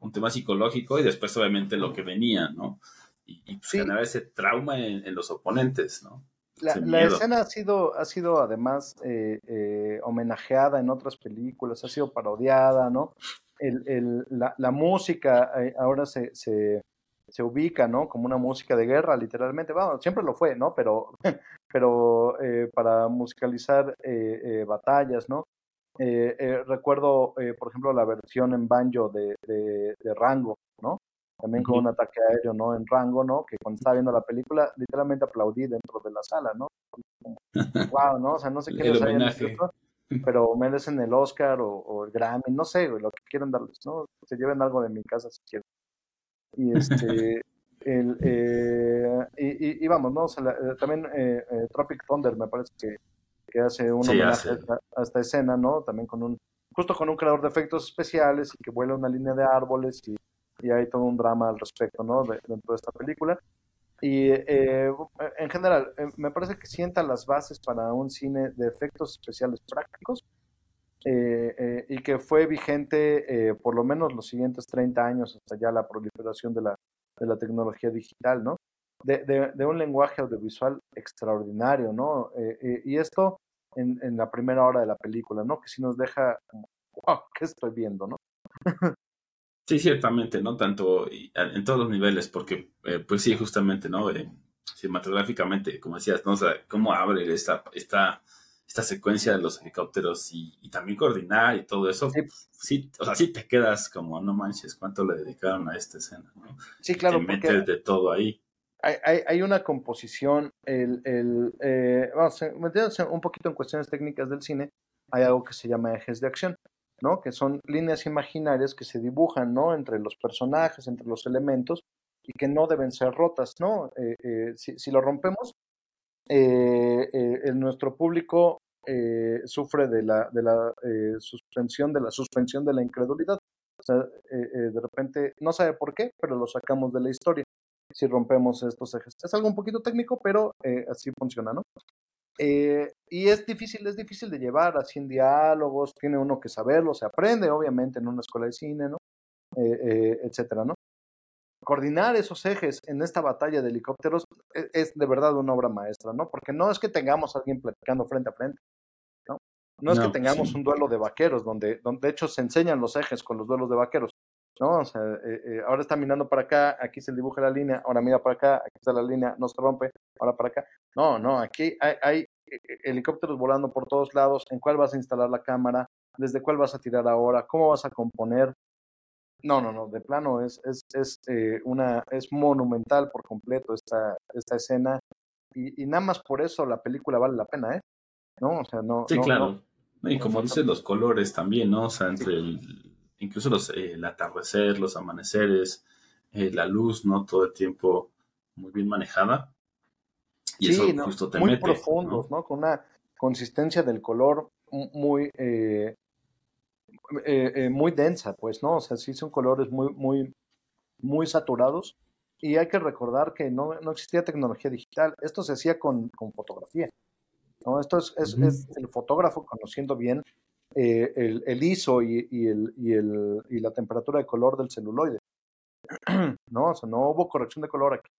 un tema psicológico y después obviamente lo que venía, ¿no? y, y pues, generar ese trauma en, en, los oponentes, ¿no? La, la, escena ha sido, ha sido además eh, eh, homenajeada en otras películas, ha sido parodiada, ¿no? El, el, la, la, música eh, ahora se, se, se, ubica, ¿no? Como una música de guerra, literalmente. Bueno, siempre lo fue, ¿no? Pero, pero eh, para musicalizar eh, batallas, ¿no? recuerdo, por ejemplo, la versión en banjo de, de, de Rango, ¿no? también con un ataque aéreo, ¿no? En rango, ¿no? Que cuando estaba viendo la película, literalmente aplaudí dentro de la sala, ¿no? wow, ¿no? O sea, no sé qué les hayan pero merecen el Oscar o, o, el Grammy, no sé, lo que quieran darles, ¿no? Se lleven algo de mi casa si quieren. Y este, el, eh, y, y, vamos, ¿no? O sea, la, eh, también eh, eh, Tropic Thunder me parece que, que hace un sí, homenaje hace. A, a, esta escena, ¿no? También con un, justo con un creador de efectos especiales y que vuela una línea de árboles y y hay todo un drama al respecto, ¿no? De, dentro de esta película. Y eh, en general, eh, me parece que sienta las bases para un cine de efectos especiales prácticos eh, eh y que fue vigente eh, por lo menos los siguientes 30 años hasta ya la proliferación de la, de la tecnología digital, ¿no? De, de, un lenguaje audiovisual extraordinario, ¿no? Eh, y esto en, en, la primera hora de la película, ¿no? Que sí nos deja, wow, ¿qué estoy viendo, no? Sí, ciertamente, ¿no? Tanto en todos los niveles, porque, eh, pues sí, justamente, ¿no? Eh, cinematográficamente, como decías, ¿no? O sea, cómo abre esta, esta, esta secuencia de los helicópteros y, y también coordinar y todo eso, sí. sí. o sea, sí te quedas como, no manches, cuánto le dedicaron a esta escena, ¿no? Sí, claro. Te metes de todo ahí. Hay, hay, hay, una composición, el, el eh, vamos, metiéndose un poquito en cuestiones técnicas del cine, hay algo que se llama ejes de acción. ¿no? Que son líneas imaginarias que se dibujan, ¿no? Entre los personajes, entre los elementos, y que no deben ser rotas, ¿no? Eh, eh, si, si, lo rompemos, eh, el, nuestro público sufre de la, de la suspensión, de la suspensión de la incredulidad. O sea, de repente, no sabe por qué, pero lo sacamos de la historia si rompemos estos ejes. Es algo un poquito técnico, pero así funciona, ¿no? Eh, y es difícil, es difícil de llevar así en diálogos, tiene uno que saberlo, se aprende obviamente en una escuela de cine, ¿no? Eh, eh, etcétera, ¿no? Coordinar esos ejes en esta batalla de helicópteros es, es, de verdad una obra maestra, ¿no? Porque no es que tengamos a alguien platicando frente a frente, ¿no? No es no, que tengamos sí. un duelo de vaqueros, donde, donde de hecho se enseñan los ejes con los duelos de vaqueros, ¿no? O sea, eh, eh, ahora está mirando para acá, aquí se dibuja la línea, ahora mira para acá, aquí está la línea, no se rompe, ahora para acá. No, no, aquí hay, hay eh, helicópteros volando por todos lados, en cuál vas a instalar la cámara, desde cuál vas a tirar ahora, cómo vas a componer. No, no, no, de plano es, es, es, eh, una, es monumental por completo esta, esta escena y, y, nada más por eso la película vale la pena, ¿eh? ¿No? O sea, no. Sí, no, claro. No. Y como dices, los colores también, ¿no? O sea, entre sí. el, incluso los, eh, el atardecer, los amaneceres, eh, la luz, ¿no? Todo el tiempo muy bien manejada. Y sí, eso ¿no? justo te muy mete, profundos, ¿no? ¿no? Con una consistencia del color muy, eh, eh, muy densa, pues, ¿no? O sea, sí son colores muy, muy, muy saturados. Y hay que recordar que no, no existía tecnología digital. Esto se hacía con, con fotografía. ¿no? Esto es, es, es, el fotógrafo conociendo bien eh, el, el, ISO y, y, el, y, el, y la temperatura de color del celuloide. ¿no? O sea, no hubo corrección de color aquí.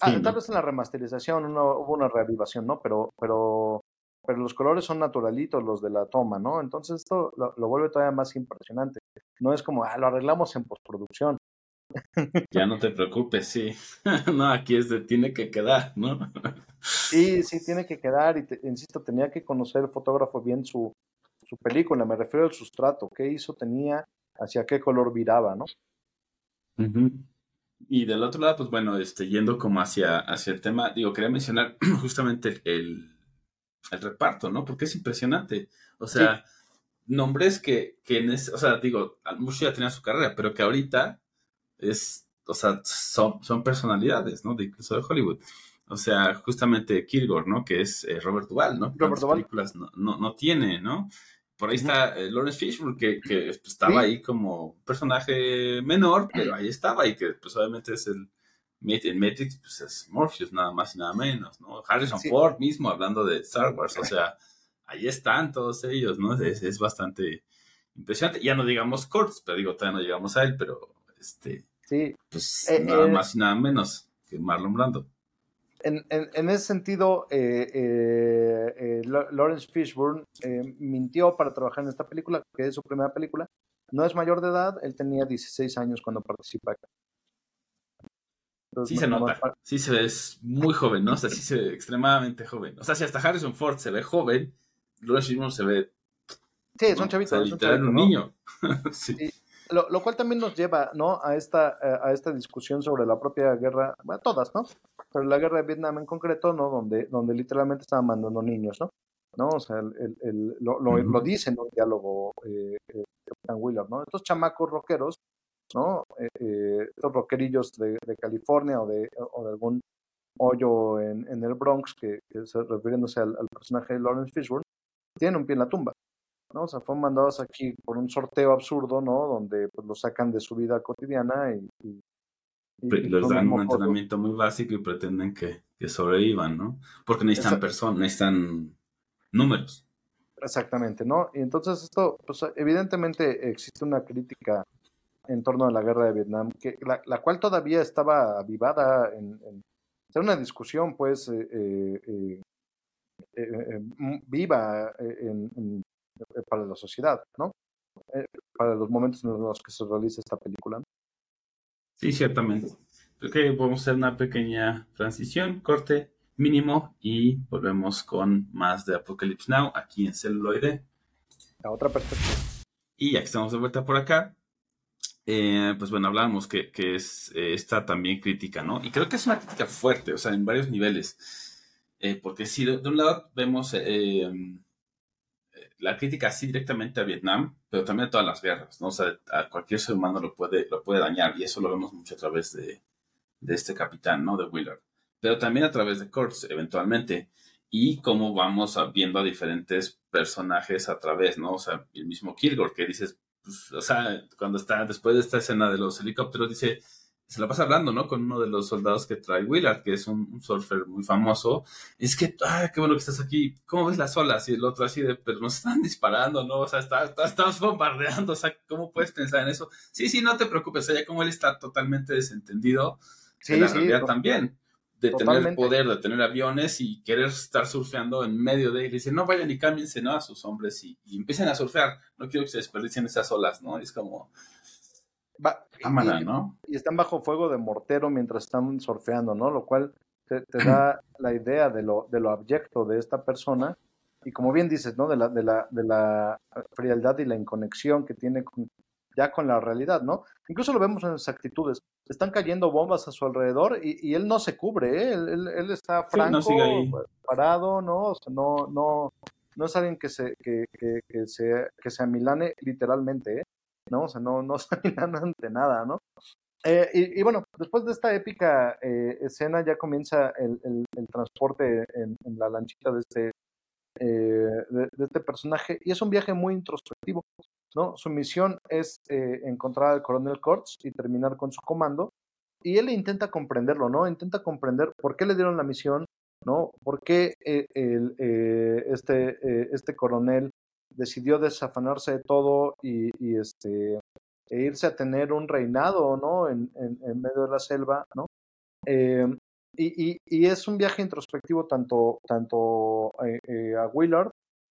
Ah, sí, tal vez en la remasterización no, hubo una reavivación, ¿no? Pero, pero, pero los colores son naturalitos los de la toma, ¿no? Entonces esto lo, lo vuelve todavía más impresionante. No es como, ah, lo arreglamos en postproducción. Ya no te preocupes, sí. no, aquí es de tiene que quedar, ¿no? sí, sí, tiene que quedar. Y insisto, tenía que conocer el fotógrafo bien su, su película. Me refiero al sustrato. ¿Qué hizo? Tenía, hacia qué color viraba, ¿no? Y del otro lado, pues bueno, este, yendo como hacia, hacia el tema, digo, quería mencionar justamente el, el, reparto, ¿no? Porque es impresionante. O sea, nombres que, que en ese, o sea, digo, mucho ya tenía su carrera, pero que ahorita es, o sea, son, son personalidades, ¿no? De, incluso de Hollywood. O sea, justamente Kilgore, ¿no? Que es eh, Robert Duvall, ¿no? Robert Duvall. películas no, no, no, tiene, ¿no? Por ahí está eh, Lawrence Fishburne, que, que pues, estaba ahí como personaje menor, pero ahí estaba y que pues obviamente es el... En Matrix, pues es Morpheus, nada más y nada menos, ¿no? Harrison Ford mismo hablando de Star Wars, o sea, ahí están todos ellos, ¿no? Es, es bastante impresionante. Ya no digamos Kurtz, pero digo, todavía no llegamos a él, pero este, sí. pues eh, nada eh, más y nada menos que Marlon Brando. En, en, en ese sentido, eh, eh Lawrence Fishburne mintió para trabajar en esta película, que es su primera película. No es mayor de edad, él tenía 16 años cuando participa sí se nota, sí se ve, muy joven, ¿no? O sea, sí se ve extremadamente joven. O sea, si hasta Harrison Ford se ve joven, Lawrence Fishburne se ve... Sí, es un chavito. es un, niño. sí. Lo, lo, cual también nos lleva, ¿no? A esta, eh, a esta discusión sobre la propia guerra, bueno, todas, ¿no? Pero la guerra de Vietnam en concreto, ¿no? Donde, donde literalmente estaban mandando niños, ¿no? ¿no? O sea, el, el, lo, lo, lo, dice en un diálogo eh, eh, Capitán Wheeler, ¿no? Estos chamacos rockeros, ¿no? Eh, eh, estos rockerillos de, de, California o de, o de algún hoyo en, en el Bronx, que, que refiriéndose al, al, personaje de Lawrence Fishburne, tienen un pie en la tumba, ¿no? O sea, fueron mandados aquí por un sorteo absurdo, ¿no? Donde pues, los sacan de su vida cotidiana y... y, y les dan un entrenamiento muy básico y pretenden que, que sobrevivan, ¿no? Porque necesitan personas, necesitan números. Exactamente, ¿no? Y entonces esto, pues evidentemente existe una crítica en torno a la guerra de Vietnam, que la, la cual todavía estaba avivada en, en, en una discusión, pues, eh, eh, eh, eh viva en, para la sociedad, ¿no? Para los momentos en los que se realiza esta película. Sí, ciertamente. Creo que podemos hacer una pequeña transición, corte mínimo y volvemos con más de Apocalypse Now aquí en celuloide. A otra perspectiva. Y ya que estamos de vuelta por acá, eh, pues bueno, hablábamos que, que es eh, esta también crítica, ¿no? Y creo que es una crítica fuerte, o sea, en varios niveles. Eh, porque si de, de, un lado vemos la crítica así directamente a Vietnam, pero también a todas las guerras, ¿no? O sea, a cualquier ser humano lo puede, lo puede dañar y eso lo vemos mucho a través de, de este capitán, ¿no? De Willard. Pero también a través de Kurtz, eventualmente. Y cómo vamos viendo a diferentes personajes a través, ¿no? O sea, el mismo Kilgore, que dices, pues, o sea, cuando está después de esta escena de los helicópteros, dice, se la pasa hablando, ¿no? Con uno de los soldados que trae Willard, que es un, un surfer muy famoso. Es que, ah, qué bueno que estás aquí. ¿Cómo ves las olas? Y el otro así de, pero nos están disparando, ¿no? O sea, está, está, estamos bombardeando. O sea, ¿cómo puedes pensar en eso? Sí, sí, no te preocupes. O sea, ya como él está totalmente desentendido, sí, la sí, realidad también. De totalmente. tener poder, de tener aviones y querer estar surfeando en medio de él. Y dice, no vayan y cámbiense, ¿no? A sus hombres y, y empiecen a surfear. No quiero que se desperdicien esas olas, ¿no? Es como Va, y, ¿no? y, están bajo fuego de mortero mientras están surfeando, ¿no? Lo cual te, te da la idea de lo, de lo abyecto de esta persona y como bien dices, ¿no? De la, de la, de la frialdad y la inconexión que tiene con, ya con la realidad, ¿no? Incluso lo vemos en sus actitudes. Están cayendo bombas a su alrededor y, y él no se cubre, ¿eh? él, él, él, está franco, sí, no parado, ¿no? O sea, no, no, no es alguien que se, que, que, que se, que se amilane literalmente, ¿eh? ¿no? O sea, no, no nada ante nada, ¿no? Eh, y, y, bueno, después de esta épica eh, escena ya comienza el, el, el transporte en, en, la lanchita de este, eh, de, este personaje y es un viaje muy introspectivo, ¿no? Su misión es eh, encontrar al coronel Kurtz y terminar con su comando y él intenta comprenderlo, ¿no? Intenta comprender por qué le dieron la misión, ¿no? ¿Por qué eh, este, este coronel decidió desafanarse de todo y, este e irse a tener un reinado no en, en, medio de la selva no y, es un viaje introspectivo tanto tanto eh, eh, a Willard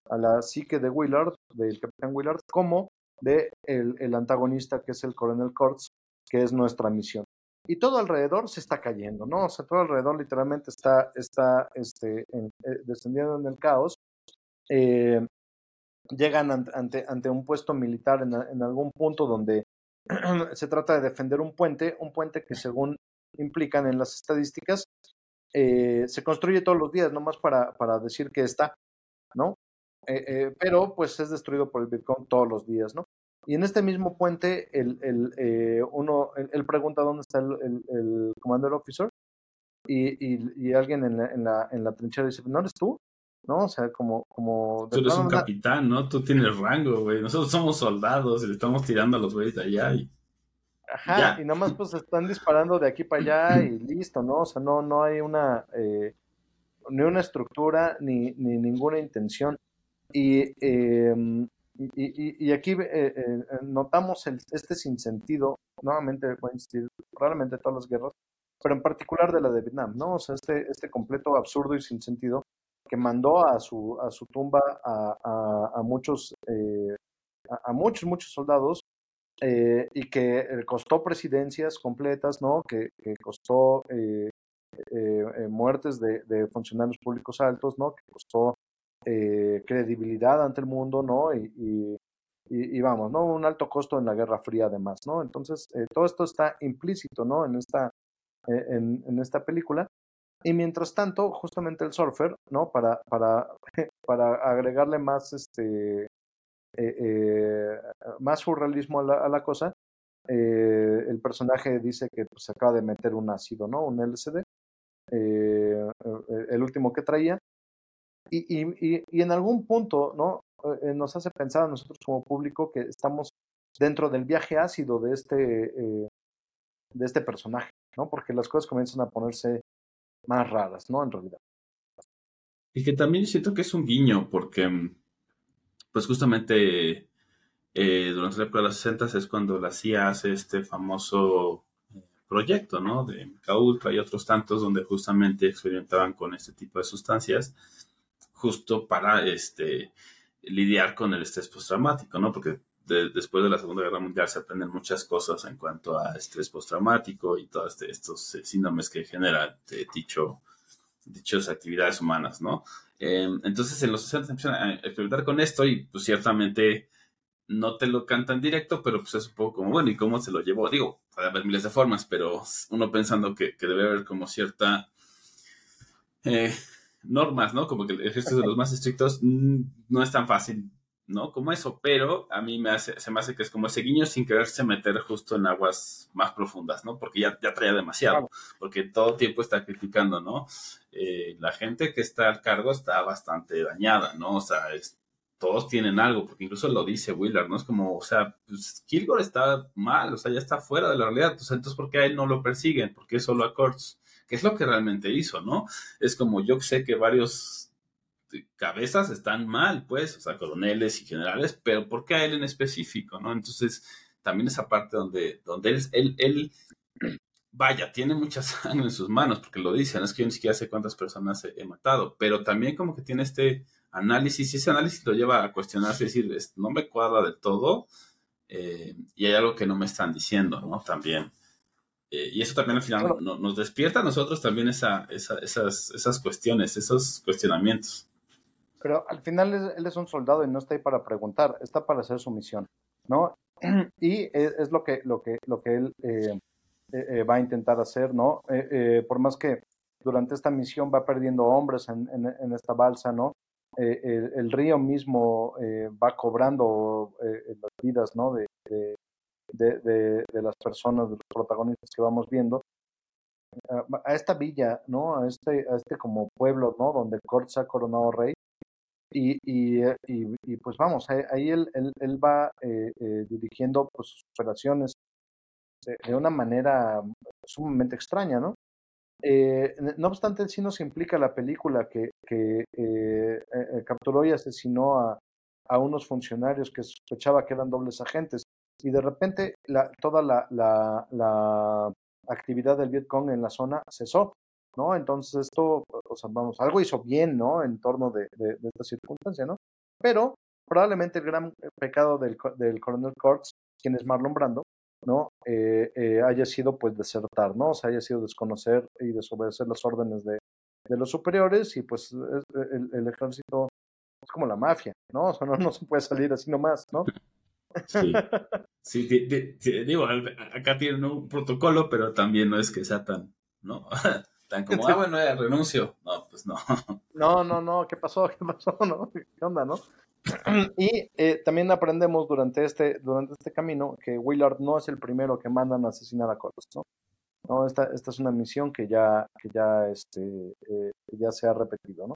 a la psique de Willard del capitán Willard como de el, antagonista que es el coronel Kurtz que es nuestra misión. Y todo alrededor se está cayendo, ¿no? O sea, todo alrededor literalmente está, está este, eh, descendiendo en el caos. Llegan ante, ante, un puesto militar en, en algún punto donde se trata de defender un puente, un puente que según implican en las estadísticas, eh, se construye todos los días, nomás para, para decir que está, ¿no? Eh, eh, pero pues es destruido por el Bitcoin todos los días, ¿no? Y en este mismo puente, el, el, uno, él, pregunta dónde está el, el, commander officer y, y, alguien en la, en, la, en la trinchera dice, ¿no eres tú? ¿no? O sea, como... como tú eres un capitán, ¿no? Tú tienes rango, güey. Nosotros somos soldados y le estamos tirando a los güeyes de allá y... Ajá, y nomás pues están disparando de aquí para allá y listo, ¿no? O sea, no, no hay una... Eh, ni una estructura ni, ni ninguna intención. Y, em, y, y, aquí eh, eh, notamos el, este sinsentido, nuevamente voy a insistir, probablemente todas las guerras, pero en particular de la de Vietnam, ¿no? O sea, este, este completo absurdo y sinsentido que mandó a su, a su tumba a, a, muchos, eh, a, muchos, muchos soldados eh, y que eh, costó presidencias completas, ¿no? Que, que costó muertes de, funcionarios públicos altos, ¿no? Que costó credibilidad ante el mundo, ¿no? Y, y, y, vamos, ¿no? Un alto costo en la Guerra Fría además, ¿no? Entonces, todo esto está implícito, ¿no? En esta, en, en esta película. Y mientras tanto, justamente el surfer, ¿no? Para, para, para agregarle más, este, eh, eh, más surrealismo a la, cosa, eh, el personaje dice que pues, acaba de meter un ácido, ¿no? Un LCD, el último que traía. Y, y, y, en algún punto, ¿no? nos hace pensar a nosotros como público que estamos dentro del viaje ácido de este, de este personaje, ¿no? Porque las cosas comienzan a ponerse más raras, ¿no? En realidad. Y que también siento que es un guiño, porque pues justamente eh, durante la época de los 60 es cuando la CIA hace este famoso eh, proyecto, ¿no? De MKUltra y otros tantos donde justamente experimentaban con este tipo de sustancias justo para este lidiar con el estrés postraumático, ¿no? Porque después de la Segunda Guerra Mundial se aprenden muchas cosas en cuanto a estrés postraumático y todos este, estos eh, síndromes que genera dicho, dichas actividades humanas, ¿no? Em, entonces en los 60 empiezan a experimentar con esto y pues ciertamente no te lo cantan directo, pero pues es un poco como, bueno, ¿y cómo se lo llevó? Digo, puede haber miles de formas, pero uno pensando que, que debe haber como cierta... Eh, normas, ¿no? Como que el ejercicio de los más estrictos no es tan fácil ¿no? Como eso, pero a mí me hace, se me hace que es como ese guiño sin quererse meter justo en aguas más profundas, ¿no? Porque ya, ya traía demasiado, porque todo tiempo está criticando, ¿no? Eh, la gente que está al cargo está bastante dañada, ¿no? O sea, todos tienen algo, porque incluso lo dice Willard, ¿no? Es como, o sea, pues Kilgore está mal, o sea, ya está fuera de la realidad, entonces, ¿por qué a él no lo persiguen? ¿Por qué solo a Kurtz? ¿Qué es lo que realmente hizo, no? Es como, yo sé que varios cabezas están mal, pues, o sea, coroneles y generales, pero ¿por qué a él en específico, no? Entonces, también esa parte donde, donde él, él, él, vaya, tiene mucha sangre en sus manos, porque lo dice, no es que yo ni siquiera sé cuántas personas he, matado, pero también como que tiene este análisis, y ese análisis lo lleva a cuestionarse y decir, no me cuadra del todo, eh, y hay algo que no me están diciendo, ¿no? También. Eh, y eso también al final nos despierta a nosotros también esa, esas, esas cuestiones, esos cuestionamientos. Pero al final él es un soldado y no está ahí para preguntar, está para hacer su misión, ¿no? Y es, lo que, lo que, lo que él eh, eh, eh, va a intentar hacer, ¿no? por más que durante esta misión va perdiendo hombres en, en, esta balsa, ¿no? El, río mismo va cobrando las vidas, ¿no? De, de, las personas, de los protagonistas que vamos viendo. A, esta villa, ¿no? A este, a este como pueblo, ¿no? Donde Kurt se ha coronado rey, y, y, eh, y, pues vamos, ahí él, él, él va eh, eh, dirigiendo pues, sus operaciones de, una manera sumamente extraña, ¿no? no obstante, sí nos implica la película que, que capturó y asesinó a, a, unos funcionarios que sospechaba que eran dobles agentes. Y de repente la, toda la, la, la actividad del Vietcong en la zona cesó. ¿no? Entonces esto, vamos, algo hizo bien, ¿no? En torno de, de, esta circunstancia, ¿no? Pero probablemente el gran pecado del, del coronel Kurtz, quien es Marlon Brando, ¿no? Eh, eh, haya sido pues desertar, ¿no? O sea, haya sido desconocer y desobedecer las órdenes de, de los superiores y pues el, el, ejército es como la mafia, ¿no? O sea, no, no se puede salir así nomás, ¿no? Sí, sí digo, acá tienen un protocolo, pero también no es que sea tan, ¿no? Tan como, ah, bueno, ya renuncio. No, pues no. No, no, no, ¿qué pasó? ¿Qué pasó? ¿No? ¿Qué onda, no? Y eh, también aprendemos durante este, durante este camino que Willard no es el primero que mandan a asesinar a Coles, ¿no? Esta, esta es una misión que ya, que ya, este, eh, ya se ha repetido, ¿no?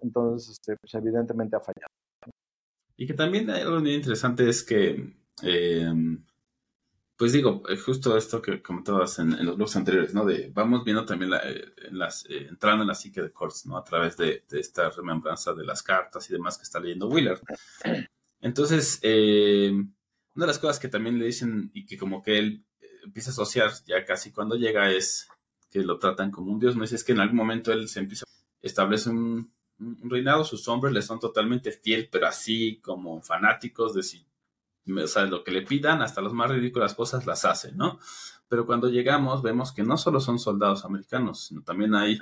Entonces, este, pues evidentemente ha fallado. Y que también hay algo interesante es que, eh, pues digo, eh, justo esto que comentabas en, los blogs anteriores, ¿no? De vamos viendo también la, eh, las, entrando en la psique de Kurtz, ¿no? A través de, esta remembranza de las cartas y demás que está leyendo Willard. Entonces, una de las cosas que también le dicen y que como que él empieza a asociar ya casi cuando llega es que lo tratan como un dios, no es que en algún momento él se empieza, establece un, un reinado, sus hombres le son totalmente fiel, pero así como fanáticos de si, o sea, lo que le pidan, hasta las más ridículas cosas las hace, ¿no? Pero cuando llegamos vemos que no solo son soldados americanos, sino también hay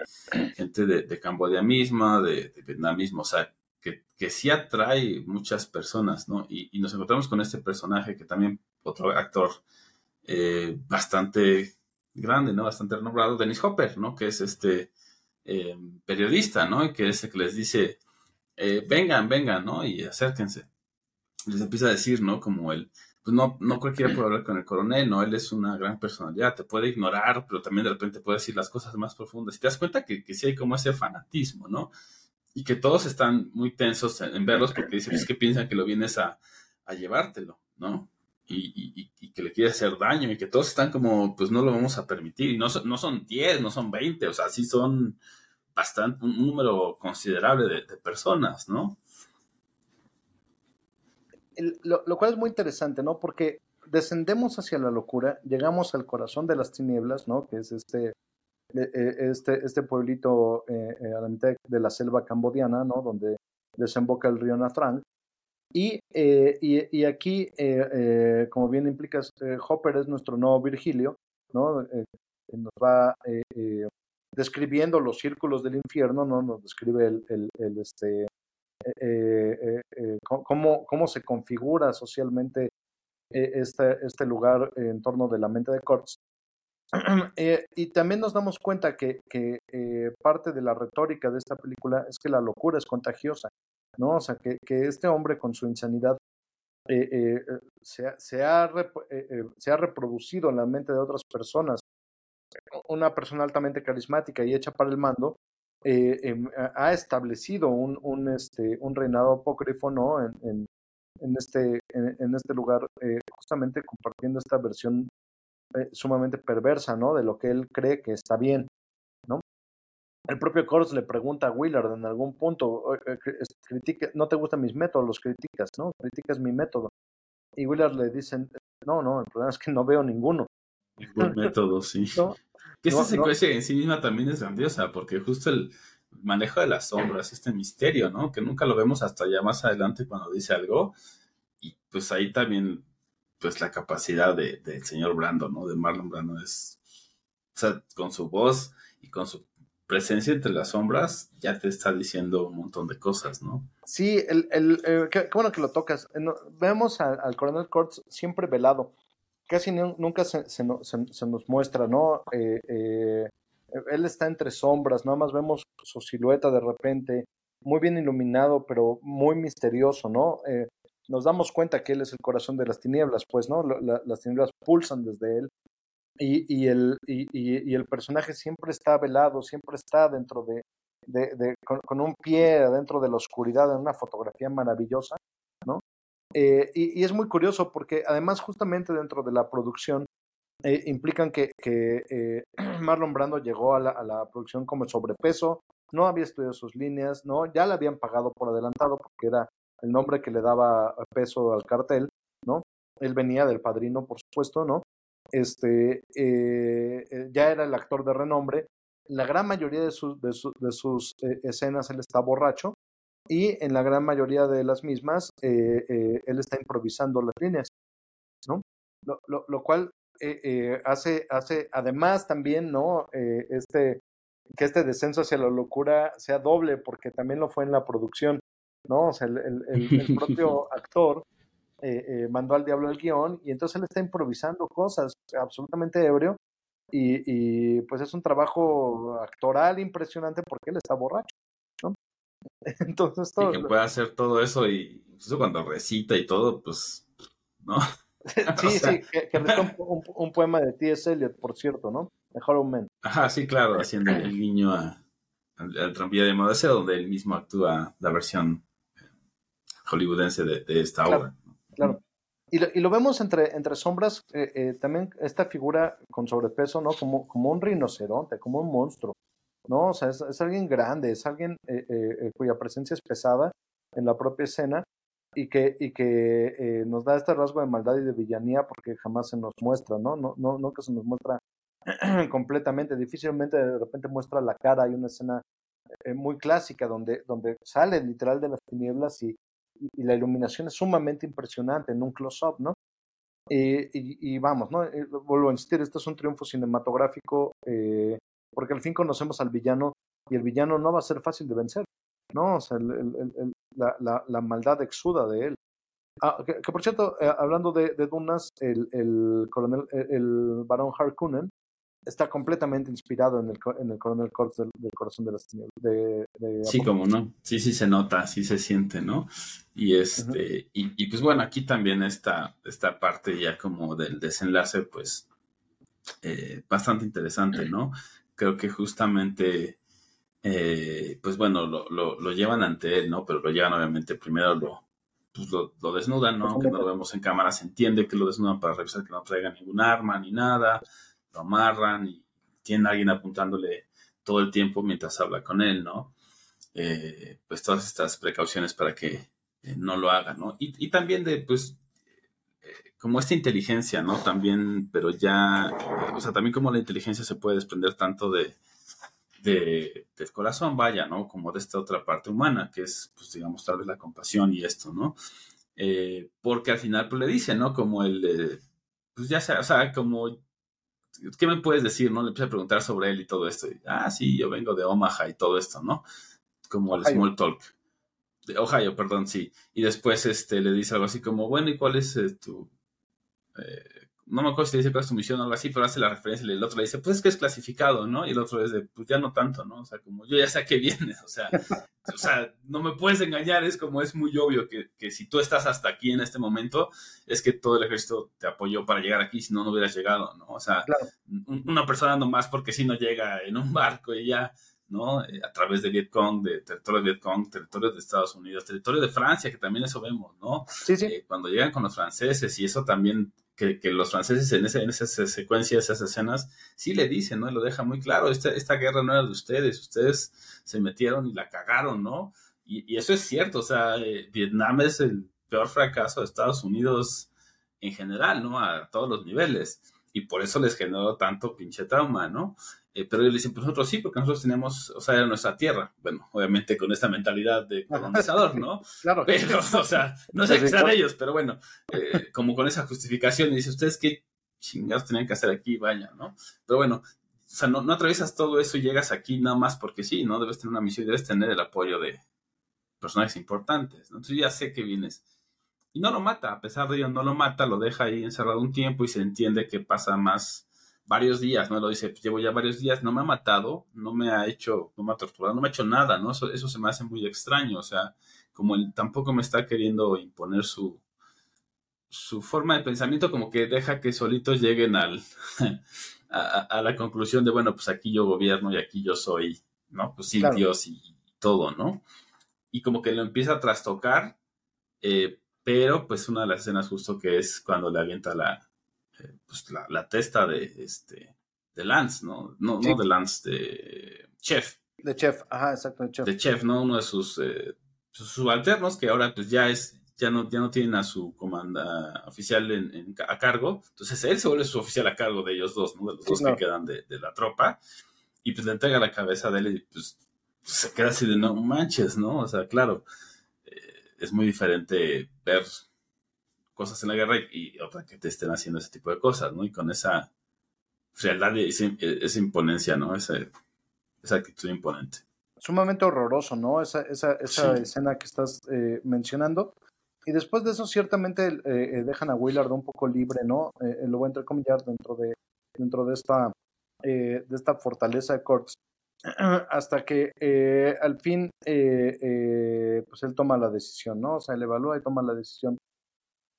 gente de, Camboya misma, de, Vietnam mismo, o sea, que, que sí atrae muchas personas, ¿no? Y, nos encontramos con este personaje que también, otro actor eh, bastante grande, ¿no? Bastante renombrado, Dennis Hopper, ¿no? Que es este eh, periodista, ¿no? Y que es el que les dice, eh, vengan, vengan, ¿no? Y acérquense. Les empieza a decir, ¿no? Como él, pues no, no cualquiera puede hablar con el coronel, ¿no? Él es una gran personalidad, te puede ignorar, pero también de repente puede decir las cosas más profundas. Y te das cuenta que, que sí hay como ese fanatismo, ¿no? Y que todos están muy tensos en, verlos porque dicen, pues que piensan que lo vienes a, a llevártelo, ¿no? y, que le quiere hacer daño y que todos están como, pues no lo vamos a permitir. Y no, no son 10, no son 20, o sea, sí son bastante, un número considerable de, personas, ¿no? Lo, cual es muy interesante, ¿no? Porque descendemos hacia la locura, llegamos al corazón de las tinieblas, ¿no? Que es este, e, e, este, este pueblito eh, eh, a la mitad de la selva cambodiana, ¿no? Donde desemboca el río Natrang. Eh, y, y, aquí, eh, eh, como bien implicas, Hopper es nuestro nuevo Virgilio, ¿no? nos va describiendo los círculos del infierno, ¿no? Nos describe el, el, este, cómo, cómo se configura socialmente este, este lugar en torno de la mente de Kurtz. y también nos damos cuenta que, que parte de la retórica de esta película es que la locura es contagiosa. ¿no? O sea, que, que este hombre con su insanidad eh, eh, se, se, ha eh, se, ha reproducido en la mente de otras personas. Una persona altamente carismática y hecha para el mando em, ha establecido un, un, este, un reinado apócrifo ¿no? en, en, este, en, este lugar, justamente compartiendo esta versión sumamente perversa ¿no? de lo que él cree que está bien. ¿no? el propio Kors le pregunta a Willard en algún punto, critica, no te gustan mis métodos, los criticas, ¿no? Criticas mi método. Y Willard le dice, no, no, el problema es que no veo ninguno. Ningún método, sí. Que esta secuencia en sí misma también es grandiosa, porque justo el manejo de las sombras, este misterio, ¿no? Que nunca lo vemos hasta ya más adelante cuando dice algo. Y pues ahí también, pues la capacidad del de, señor Brando, ¿no? De Marlon Brando es, o sea, con su voz y con su presencia entre las sombras ya te está diciendo un montón de cosas, ¿no? Sí, el, el, eh, qué, bueno que lo tocas. Vemos al coronel Kurtz siempre velado. Casi nunca se, se, nos muestra, ¿no? Eh, él está entre sombras, nada más vemos su silueta de repente, muy bien iluminado, pero muy misterioso, ¿no? nos damos cuenta que él es el corazón de las tinieblas, pues, ¿no? las tinieblas pulsan desde él y, y, el, y, el personaje siempre está velado, siempre está dentro de, de, con, un pie dentro de la oscuridad en una fotografía maravillosa. Eh, y, es muy curioso porque además justamente dentro de la producción eh, implican que, que eh, Marlon Brando llegó a la, a la, producción como sobrepeso, no había estudiado sus líneas, ¿no? Ya le habían pagado por adelantado porque era el nombre que le daba peso al cartel, ¿no? Él venía del padrino, por supuesto, ¿no? este, ya era el actor de renombre. La gran mayoría de, sus, de, sus escenas él está borracho y en la gran mayoría de las mismas él está improvisando las líneas, ¿no? lo, lo, lo cual hace, hace, además también, ¿no? este, que este descenso hacia la locura sea doble, porque también lo fue en la producción, ¿no? O sea, el, el, el propio actor eh, eh, mandó al diablo el guion y entonces él está improvisando cosas, absolutamente ebrio, y, pues es un trabajo actoral impresionante porque él está borracho, ¿no? Entonces todo... que puede hacer todo eso y eso cuando recita y todo, pues, ¿no? sí, sí, que, que un, un, poema de T.S. Eliot, por cierto, ¿no? De Hollow Man. Ajá, sí, claro, haciendo el guiño a, al, tranvía de Modestia, donde él mismo actúa la versión hollywoodense de, esta obra. Claro. Y lo, y lo, vemos entre, entre sombras, eh, eh, también esta figura con sobrepeso, ¿no? Como, como un rinoceronte, como un monstruo, ¿no? O sea, es, es alguien grande, es alguien eh, cuya presencia es pesada en la propia escena y que, y que nos da este rasgo de maldad y de villanía porque jamás se nos muestra, ¿no? No, no, no que se nos muestra completamente, difícilmente de repente muestra la cara, hay una escena muy clásica donde, donde sale literal de las tinieblas y, y, la iluminación es sumamente impresionante en un close-up, ¿no? y, vamos, ¿no? Eh, vuelvo a insistir, este es un triunfo cinematográfico eh, porque al fin conocemos al villano y el villano no va a ser fácil de vencer, ¿no? O sea, la, la, la, maldad exuda de él. Ah, que, por cierto, eh, hablando de, de Dunas, el, el coronel, el, barón Harkonnen, está completamente inspirado en el, en el coronel Corps del, corazón de las tinieblas. sí, como no, sí, sí se nota, sí se siente, ¿no? Y este, y, pues bueno, aquí también esta, esta parte ya como del desenlace, pues eh, bastante interesante, ¿no? Creo que justamente, eh, pues bueno, lo, lo, llevan ante él, ¿no? Pero lo llevan obviamente primero lo, pues lo, lo, desnudan, ¿no? Aunque no lo vemos en cámara, se entiende que lo desnudan para revisar que no traiga ningún arma ni nada lo amarran y tiene alguien apuntándole todo el tiempo mientras habla con él, ¿no? Eh, pues todas estas precauciones para que eh, no lo haga, ¿no? Y, también de, pues, como esta inteligencia, ¿no? También, pero ya, o sea, también como la inteligencia se puede desprender tanto de, de, del corazón, vaya, ¿no? Como de esta otra parte humana, que es, pues, digamos, tal vez la compasión y esto, ¿no? porque al final, pues, le dice, ¿no? Como el, pues ya sea, o sea, como ¿qué me puedes decir? ¿No? Le empecé a preguntar sobre él y todo esto. ah, sí, yo vengo de Omaha y todo esto, ¿no? Como el small talk. De Ohio, perdón, sí. Y después este, le dice algo así como, bueno, ¿y cuál es eh, tu... Eh, no me acuerdo si le dice cuál es tu misión o algo así, pero hace la referencia y el otro le dice, pues es que es clasificado, ¿no? Y el otro es de, pues ya no tanto, ¿no? O sea, como yo ya sé a qué vienes, o sea, o sea, no me puedes engañar, es como es muy obvio que, que, si tú estás hasta aquí en este momento, es que todo el ejército te apoyó para llegar aquí, si no, no hubieras llegado, ¿no? O sea, una persona nomás porque si no llega en un barco y ya, ¿no? Eh, a través de Vietcong, de territorio de Vietcong, territorio de Estados Unidos, territorio de Francia, que también eso vemos, ¿no? Sí, sí. Eh, cuando llegan con los franceses y eso también que, los franceses en, ese, en esas secuencias, esas escenas, sí le dicen, ¿no? Lo deja muy claro, esta, esta guerra no era de ustedes, ustedes se metieron y la cagaron, ¿no? Y, eso es cierto, o sea, eh, Vietnam es el peor fracaso de Estados Unidos en general, ¿no? A todos los niveles. Y por eso les generó tanto pinche trauma, ¿no? Eh, pero ellos dicen, pues nosotros sí, porque nosotros tenemos, o sea, era nuestra tierra. Bueno, obviamente con esta mentalidad de colonizador, ¿no? claro. Pero, o sea, no sé qué sean ellos, pero bueno, eh, como con esa justificación, y dice, ¿ustedes qué chingados tenían que hacer aquí? Vaya, ¿no? Pero bueno, o sea, no, no atraviesas todo eso y llegas aquí nada más porque sí, ¿no? Debes tener una misión y debes tener el apoyo de personajes importantes, ¿no? Entonces ya sé que vienes. Y no lo mata, a pesar de ello, no lo mata, lo deja ahí encerrado un tiempo y se entiende que pasa más varios días, ¿no? Lo dice, pues llevo ya varios días, no me ha matado, no me ha hecho, no me ha torturado, no me ha hecho nada, ¿no? Eso, eso se me hace muy extraño, o sea, como él tampoco me está queriendo imponer su, su forma de pensamiento, como que deja que solitos lleguen al, a, la conclusión de, bueno, pues aquí yo gobierno y aquí yo soy, ¿no? Pues sí, Dios y, todo, ¿no? Y como que lo empieza a trastocar, eh, pero pues una de las escenas justo que es cuando le avienta la, pues, la, testa de, este, de Lance, ¿no? No, no de Lance, de Chef. De Chef, ajá, exacto, de Chef. De Chef, ¿no? Uno de sus, eh, subalternos que ahora pues ya es, ya no, ya no tienen a su comanda oficial en, a cargo. Entonces él se vuelve su oficial a cargo de ellos dos, ¿no? De los dos que quedan de, la tropa. Y pues le entrega la cabeza de él y pues, se queda así de no manches, ¿no? O sea, claro, eh, es muy diferente ver cosas en la guerra y, otra que te estén haciendo ese tipo de cosas, ¿no? Y con esa frialdad y esa, imponencia, ¿no? Esa, esa actitud imponente. Sumamente horroroso, ¿no? Esa, esa, esa escena que estás eh, mencionando. Y después de eso, ciertamente eh, eh, dejan a Willard un poco libre, ¿no? lo voy a entrecomillar dentro de, dentro de esta, de esta fortaleza de Corts. Hasta que al fin, pues él toma la decisión, ¿no? O sea, él evalúa y toma la decisión.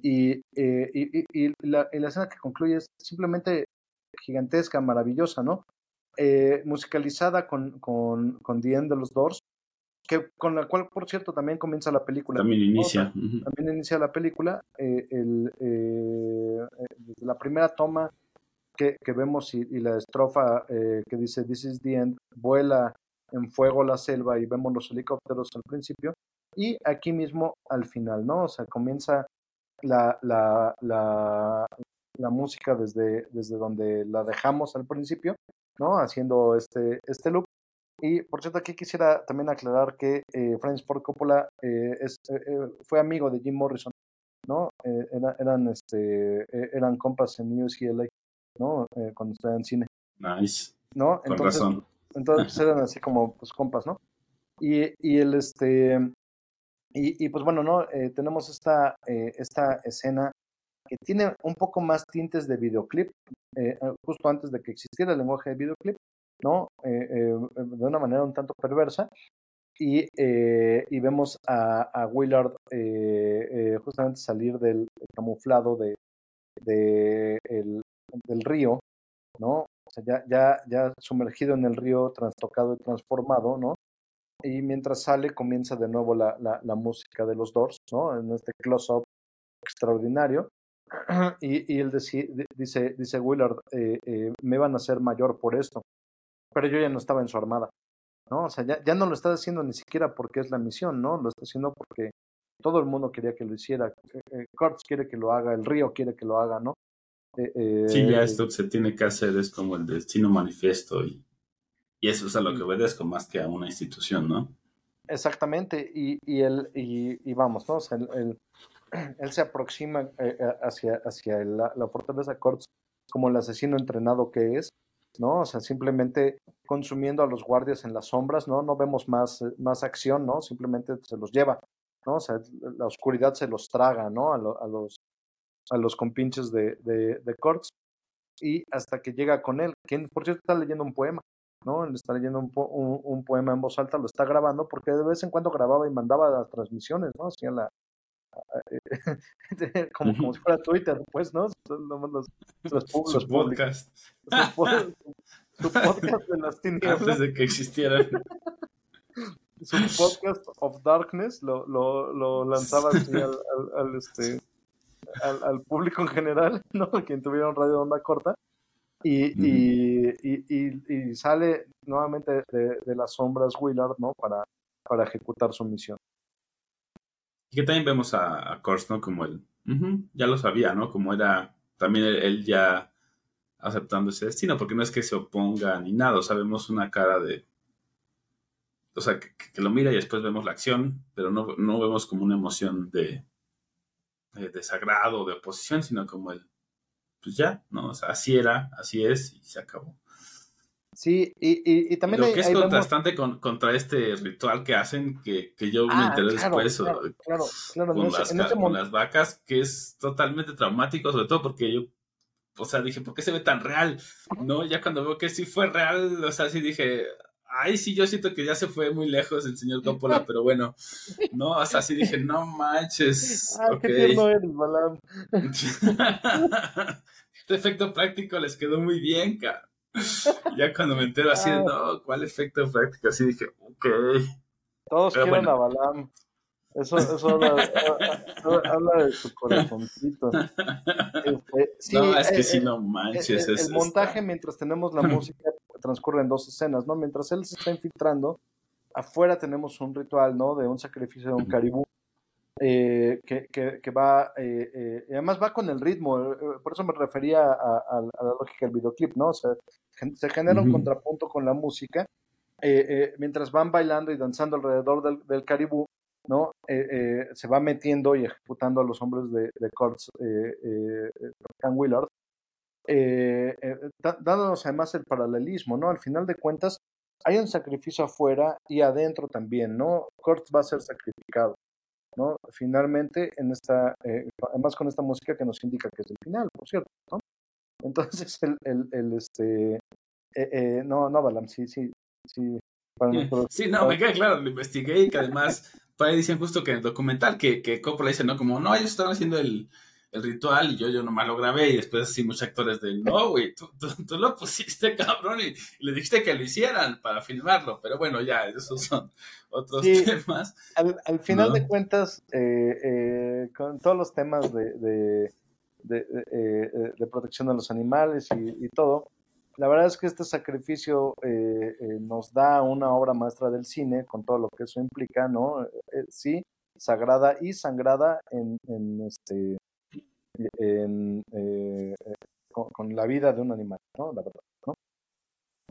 Y, y, y, la, y la escena que concluye es simplemente gigantesca, maravillosa, ¿no? Eh, musicalizada con, con, con The End de los Doors, que, con la cual, por cierto, también comienza la película. También inicia. También inicia la película. Eh, el, eh, desde la primera toma que, que vemos y, la estrofa que dice This is the end, vuela en fuego la selva y vemos los helicópteros al principio. Y aquí mismo al final, ¿no? O sea, comienza la, la, la, música desde, desde donde la dejamos al principio, ¿no? Haciendo este, este loop. Y por cierto, aquí quisiera también aclarar que eh, Francis Ford Coppola eh, eh, eh, fue amigo de Jim Morrison, ¿no? eran, este, eran compas en UCLA, ¿no? cuando estaban en cine. Nice. ¿No? Con entonces, razón. Entonces eran así como pues, compas, ¿no? Y, y el este y, y pues bueno, ¿no? tenemos esta, esta escena que tiene un poco más tintes de videoclip, eh, eh, justo antes de que existiera el lenguaje de videoclip, ¿no? Eh, de una manera un tanto perversa. Y, y vemos a, a Willard justamente salir del camuflado de, de el, del río, ¿no? O sea, ya, ya, ya sumergido en el río, trastocado y transformado, ¿no? Y mientras sale, comienza de nuevo la, la, la música de los Doors, ¿no? En este close-up extraordinario. Y, y él dice, dice Willard, eh, eh, me van a hacer mayor por esto, pero yo ya no estaba en su armada, ¿no? O sea, ya, ya no lo está haciendo ni siquiera porque es la misión, ¿no? Lo está haciendo porque todo el mundo quería que lo hiciera. Eh, Kurtz quiere que lo haga, el río quiere que lo haga, ¿no? Sí, ya esto se tiene que hacer, es como el destino manifiesto y, y eso es a lo que obedezco más que a una institución, ¿no? Exactamente, y, y, el, y, y vamos, ¿no? O sea, el él se aproxima eh, eh, hacia, hacia la, la, fortaleza Corts como el asesino entrenado que es, ¿no? O sea, simplemente consumiendo a los guardias en las sombras, ¿no? No vemos más, eh, más acción, ¿no? Simplemente se los lleva, ¿no? O sea, la oscuridad se los traga, ¿no? A, a los, a los compinches de, de, de Y hasta que llega con él, quien por cierto está leyendo un poema, ¿no? Él está leyendo un, un, un, poema en voz alta, lo está grabando, porque de vez en cuando grababa y mandaba las transmisiones, ¿no? Hacía la, como, como si fuera Twitter, pues, ¿no? Los, los, los, su podcast. Su, podcast de las tinieblas. Antes de que existieran. Su podcast of Darkness lo, lo, lo lanzaba así al, al, este, al, al, público en general, ¿no? Quien tuviera un radio de onda corta. Y, y, y, y, sale nuevamente de, de, las sombras Willard, ¿no? Para, para ejecutar su misión. Y que también vemos a, a ¿no? Como él, ya lo sabía, ¿no? Como era también él, ya aceptando ese destino, porque no es que se oponga ni nada, o sea, vemos una cara de... O sea, que, lo mira y después vemos la acción, pero no, no vemos como una emoción de, de desagrado, de oposición, sino como el, pues ya, ¿no? O sea, así era, así es y se acabó. Sí, y, y, también... Lo que es contrastante con, contra este ritual que hacen, que, que yo me ah, enteré después, claro, claro, con, las, con las vacas, que es totalmente traumático, sobre todo porque yo, o sea, dije, ¿por qué se ve tan real? ¿No? Ya cuando veo que sí fue real, o sea, sí dije, ay, sí, yo siento que ya se fue muy lejos el señor Coppola, pero bueno, no, o sea, sí dije, no manches. Ay, qué tierno eres, Balam. este efecto práctico les quedó muy bien, cara. ya cuando me entero así ah. no, ¿cuál efecto práctico? Así dije, ok. Todos quieren a Balam. Eso, eso habla, habla, de su corazoncito. Este, no, es que si no manches. El, montaje, mientras tenemos la música, transcurre en dos escenas, ¿no? Mientras él se está infiltrando, afuera tenemos un ritual, ¿no? De un sacrificio de un caribú. Eh, que, que, va, eh, eh, además va con el ritmo, por eso me refería a, la lógica del videoclip, ¿no? O sea, se genera un contrapunto con la música, mientras van bailando y danzando alrededor del, del caribú, ¿no? se va metiendo y ejecutando a los hombres de, de Kurtz, eh, Willard, dándonos además el paralelismo, ¿no? Al final de cuentas, hay un sacrificio afuera y adentro también, ¿no? Kurtz va a ser sacrificado. ¿no? Finalmente, en esta, eh, además con esta música que nos indica que es el final, por cierto, ¿no? Entonces, el, el, el este, eh, eh, no, no, Balam, sí, sí, sí. sí, no, me queda claro, lo investigué y que además, por ahí dicen justo que en el documental, que, que Coppola dice, ¿no? Como, no, ellos están haciendo el, el ritual y yo, yo nomás lo grabé y después así muchos actores de, no, güey, tú, tú, lo pusiste, cabrón, y, le dijiste que lo hicieran para filmarlo, pero bueno, ya, esos son otros temas. Al, final de cuentas, eh, eh, con todos los temas de, de, de, eh, de, protección de los animales y, y, todo, la verdad es que este sacrificio nos da una obra maestra del cine, con todo lo que eso implica, ¿no? sí, sagrada y sangrada en, en este en, eh, con, la vida de un animal, ¿no? La verdad, ¿no?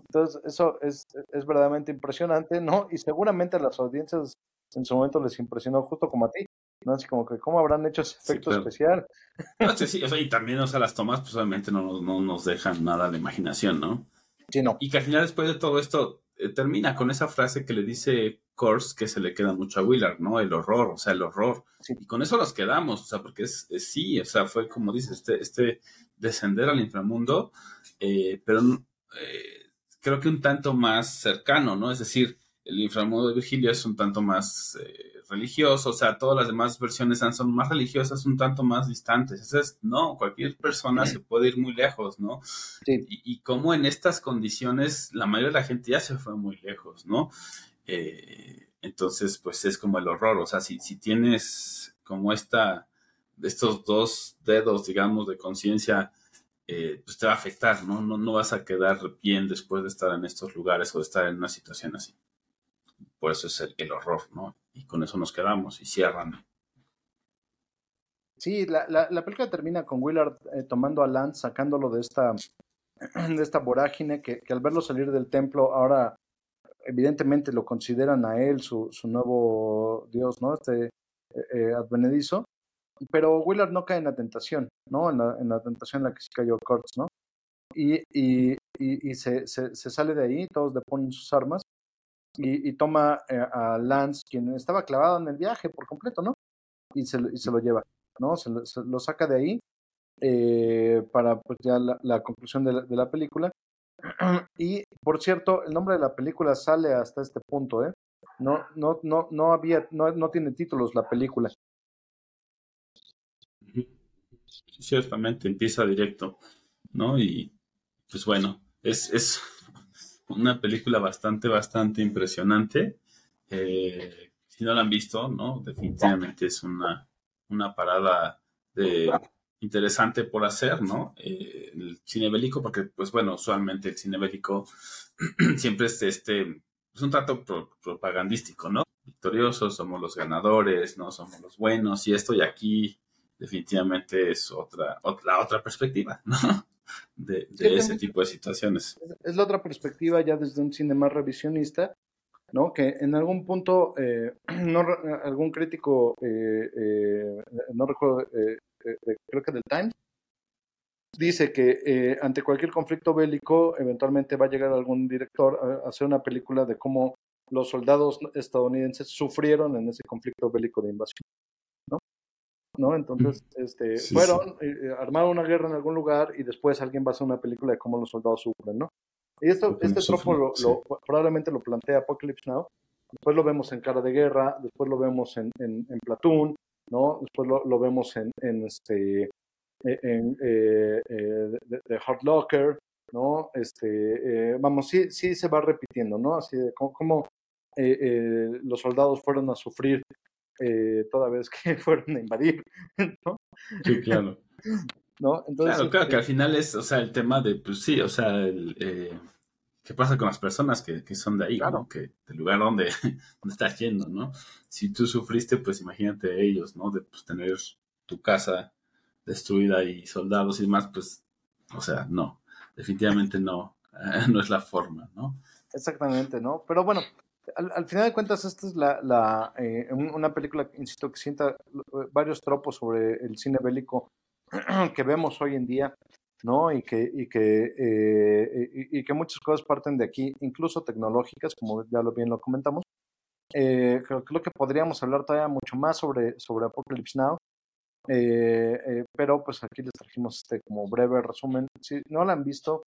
Entonces, eso es, es verdaderamente impresionante, ¿no? Y seguramente a las audiencias en su momento les impresionó justo como a ti, ¿no? Así como que, ¿cómo habrán hecho ese efecto especial? sí, o sea, y también, o sea, las tomas, pues obviamente no, no nos dejan nada de imaginación, ¿no? Sí, no. Y que al final, después de todo esto, eh, termina con esa frase que le dice Kors que se le queda mucho a Willard, ¿no? El horror, o sea, el horror. Y con eso nos quedamos, o sea, porque es, sí, o sea, fue como dice, este, este descender al inframundo, eh, pero eh, creo que un tanto más cercano, ¿no? Es decir, el inframundo de Virgilio es un tanto más religioso, o sea, todas las demás versiones son más religiosas, un tanto más distantes. Entonces, no, cualquier persona se puede ir muy lejos, ¿no? Y, como en estas condiciones la mayoría de la gente ya se fue muy lejos, ¿no? Eh, entonces, pues es como el horror, o sea, si, si tienes como esta, estos dos dedos, digamos, de conciencia, eh, pues te va a afectar, ¿no? ¿no? No vas a quedar bien después de estar en estos lugares o de estar en una situación así. Por eso es el horror, ¿no? y con eso nos quedamos y cierran. Sí, la, la, película termina con Willard eh, tomando a Lance, sacándolo de esta, de esta vorágine, que, al verlo salir del templo, ahora evidentemente lo consideran a él su, su nuevo dios, ¿no? Este eh, eh, advenedizo. Pero Willard no cae en la tentación, ¿no? En la, en la tentación en la que se cayó Kurtz, ¿no? Y, y, y, y se, se, se, sale de ahí, todos deponen sus armas y, toma eh, a Lance, quien estaba clavado en el viaje por completo, ¿no? Y se, y se lo lleva, ¿no? Se lo, saca de ahí eh, para pues ya la, conclusión de la, de la, película. Y por cierto, el nombre de la película sale hasta este punto, ¿eh? No, no, no, no había, no, no tiene títulos la película. Ciertamente, empieza directo, ¿no? Y pues bueno, es, es una película bastante, bastante impresionante. Eh, si no la han visto, ¿no? Definitivamente es una, una parada de, interesante por hacer, ¿no? Eh, el cine bélico, porque, pues bueno, usualmente el cine bélico siempre es este, es un trato propagandístico, ¿no? Victoriosos, somos los ganadores, ¿no? Somos los buenos y esto, y aquí definitivamente es otra, la otra perspectiva, ¿no? De, ese tipo de situaciones. Es la otra perspectiva ya desde un cine más revisionista, ¿no? Que en algún punto, eh, no, algún crítico, eh, eh, no recuerdo, creo que del Times, dice que ante cualquier conflicto bélico, eventualmente va a llegar algún director a hacer una película de cómo los soldados estadounidenses sufrieron en ese conflicto bélico de invasión. ¿No? Entonces, este, fueron, eh, eh, armaron una guerra en algún lugar y después alguien va a hacer una película de cómo los soldados sufren, ¿no? Y esto, este tropo lo, probablemente lo plantea Apocalypse Now, después lo vemos en Cara de Guerra, después lo vemos en, en, Platoon, ¿no? Después lo, vemos en, en este, en eh, de, Hard Locker, ¿no? Este, vamos, sí, sí se va repitiendo, ¿no? Así de cómo, los soldados fueron a sufrir eh, toda vez que fueron a invadir, ¿no? Sí, claro. ¿No? Entonces, claro, claro, que al final es, o sea, el tema de, pues sí, o sea, el, eh, ¿qué pasa con las personas que, que son de ahí, ¿no? Que del lugar donde, donde estás yendo, ¿no? Si tú sufriste, pues imagínate ellos, ¿no? De pues, tener tu casa destruida y soldados y demás, pues, o sea, no, definitivamente no, no es la forma, ¿no? Exactamente, ¿no? Pero bueno, al, final de cuentas, esta es la, la eh, una película, insisto, que sienta eh, varios tropos sobre el cine bélico que vemos hoy en día, ¿no? Y que, y que, eh, y, que muchas cosas parten de aquí, incluso tecnológicas, como ya lo bien lo comentamos. creo, creo, que podríamos hablar todavía mucho más sobre, sobre Apocalypse Now, pero pues aquí les trajimos este como breve resumen. Si no la han visto,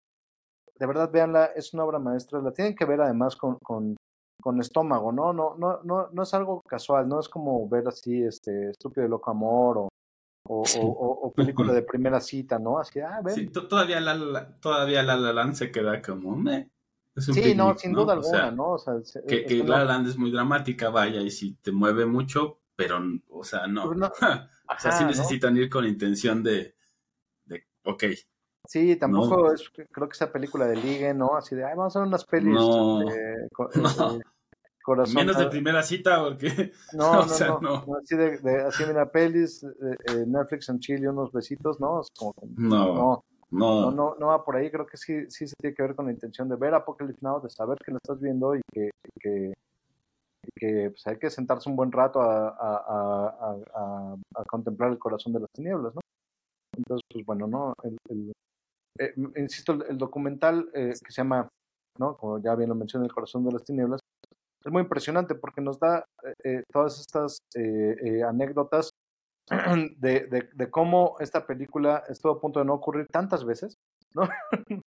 de verdad véanla, es una obra maestra, la tienen que ver además con, con con estómago, ¿no? No, no, no, no es algo casual, no es como ver así, este, estúpido y loco amor o, o, o, película de primera cita, ¿no? Así, ah, ven. Sí, todavía la, todavía la, la Land se queda como, sí, no, sin duda alguna, ¿no? O sea, que, que La Land es muy dramática, vaya, y si te mueve mucho, pero, o sea, no. Pues o sea, sí necesitan ir con intención de, de ok, Sí, tampoco es, creo que esa película de ligue, ¿no? Así de, ay, vamos a ver unas pelis. No, no. Corazón. Menos de primera cita, porque. No, no, no, Así de, de, así mira, pelis, eh, eh, Netflix and chill y unos besitos, ¿no? Es como, no, no, no, no, va por ahí. Creo que sí, sí se tiene que ver con la intención de ver Apocalypse Now, de saber que lo estás viendo y que, que, que pues hay que sentarse un buen rato a, a, a, a, contemplar el corazón de las tinieblas, ¿no? Entonces, pues bueno, ¿no? el, eh, insisto, el, documental eh, que se llama, ¿no? como ya bien lo mencioné, El corazón de las tinieblas, es muy impresionante porque nos da eh, todas estas anécdotas de, de, cómo esta película estuvo a punto de no ocurrir tantas veces, ¿no?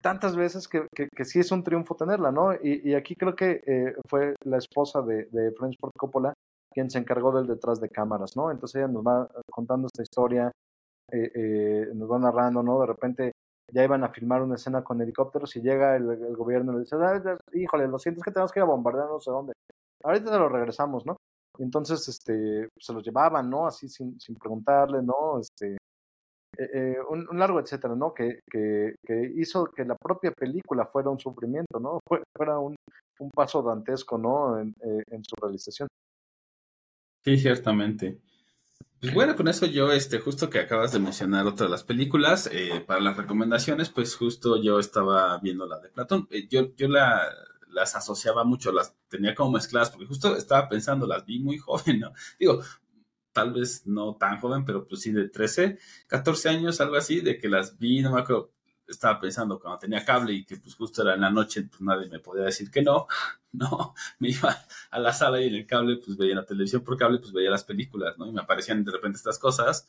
tantas veces que, que, sí es un triunfo tenerla, ¿no? Y, aquí creo que fue la esposa de, de Francis Ford Coppola quien se encargó del detrás de cámaras, ¿no? Entonces ella nos va contando esta historia, eh, eh, nos va narrando, ¿no? De repente ya iban a filmar una escena con helicópteros y llega el, gobierno y le dice, híjole, lo siento, es que tenemos que ir a bombardear no sé dónde. Ahorita se lo regresamos, ¿no? entonces, este, se los llevaban, ¿no? Así sin, sin preguntarle, ¿no? Este, eh, eh, un, largo etcétera, ¿no? Que, que, que, hizo que la propia película fuera un sufrimiento, ¿no? Fuera un, un paso dantesco, ¿no? En, en su realización. Sí, ciertamente. Pues bueno, con eso yo, este, justo que acabas de mencionar otra de las películas, eh, para las recomendaciones, pues justo yo estaba viendo la de Platón. Eh, yo yo la, las asociaba mucho, las tenía como mezcladas, porque justo estaba pensando, las vi muy joven, ¿no? Digo, tal vez no tan joven, pero pues sí de 13, 14 años, algo así, de que las vi, no me acuerdo, estaba pensando cuando tenía cable y que pues justo era en la noche, pues nadie me podía decir que no, no, me iba a la sala y en el cable pues veía la televisión por cable, pues veía las películas, ¿no? Y me aparecían de repente estas cosas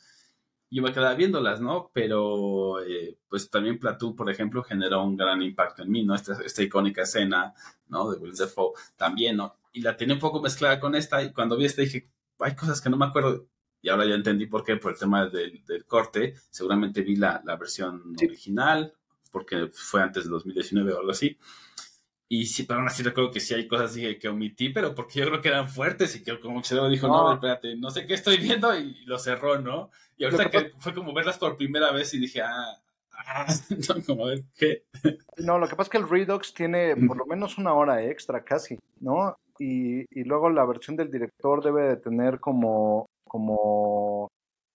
y yo me quedaba viéndolas, ¿no? Pero eh, pues también Platoon, por ejemplo, generó un gran impacto en mí, ¿no? Esta, esta icónica escena, ¿no? De Will Defoe también, ¿no? Y la tenía un poco mezclada con esta y cuando vi esta dije, hay cosas que no me acuerdo y ahora ya entendí por qué, por el tema del, del corte. Seguramente vi la, la versión original, porque fue antes de 2019 o algo así. Y sí, pero aún así recuerdo que sí hay cosas que, que omití, pero porque yo creo que eran fuertes y que como que se dijo, no. espérate, no sé qué estoy viendo y lo cerró, ¿no? Y ahorita que, fue como verlas por primera vez y dije, ah, ah como a ver, ¿qué? No, lo que pasa es que el Redux tiene por lo menos una hora extra casi, ¿no? Y, y luego la versión del director debe de tener como, como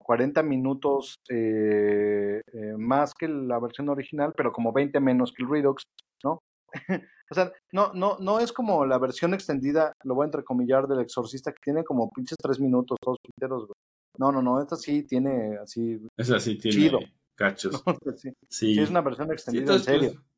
40 minutos eh, eh, más que la versión original, pero como 20 menos que el Redux, ¿no? o sea, no, no, no es como la versión extendida, lo voy a entrecomillar, del Exorcista, que tiene como pinches 3 minutos, todos pinteros, No, no, no, esta sí tiene así. Esa sí tiene chido. cachos. sí. sí. es una versión extendida, en serio. Pues,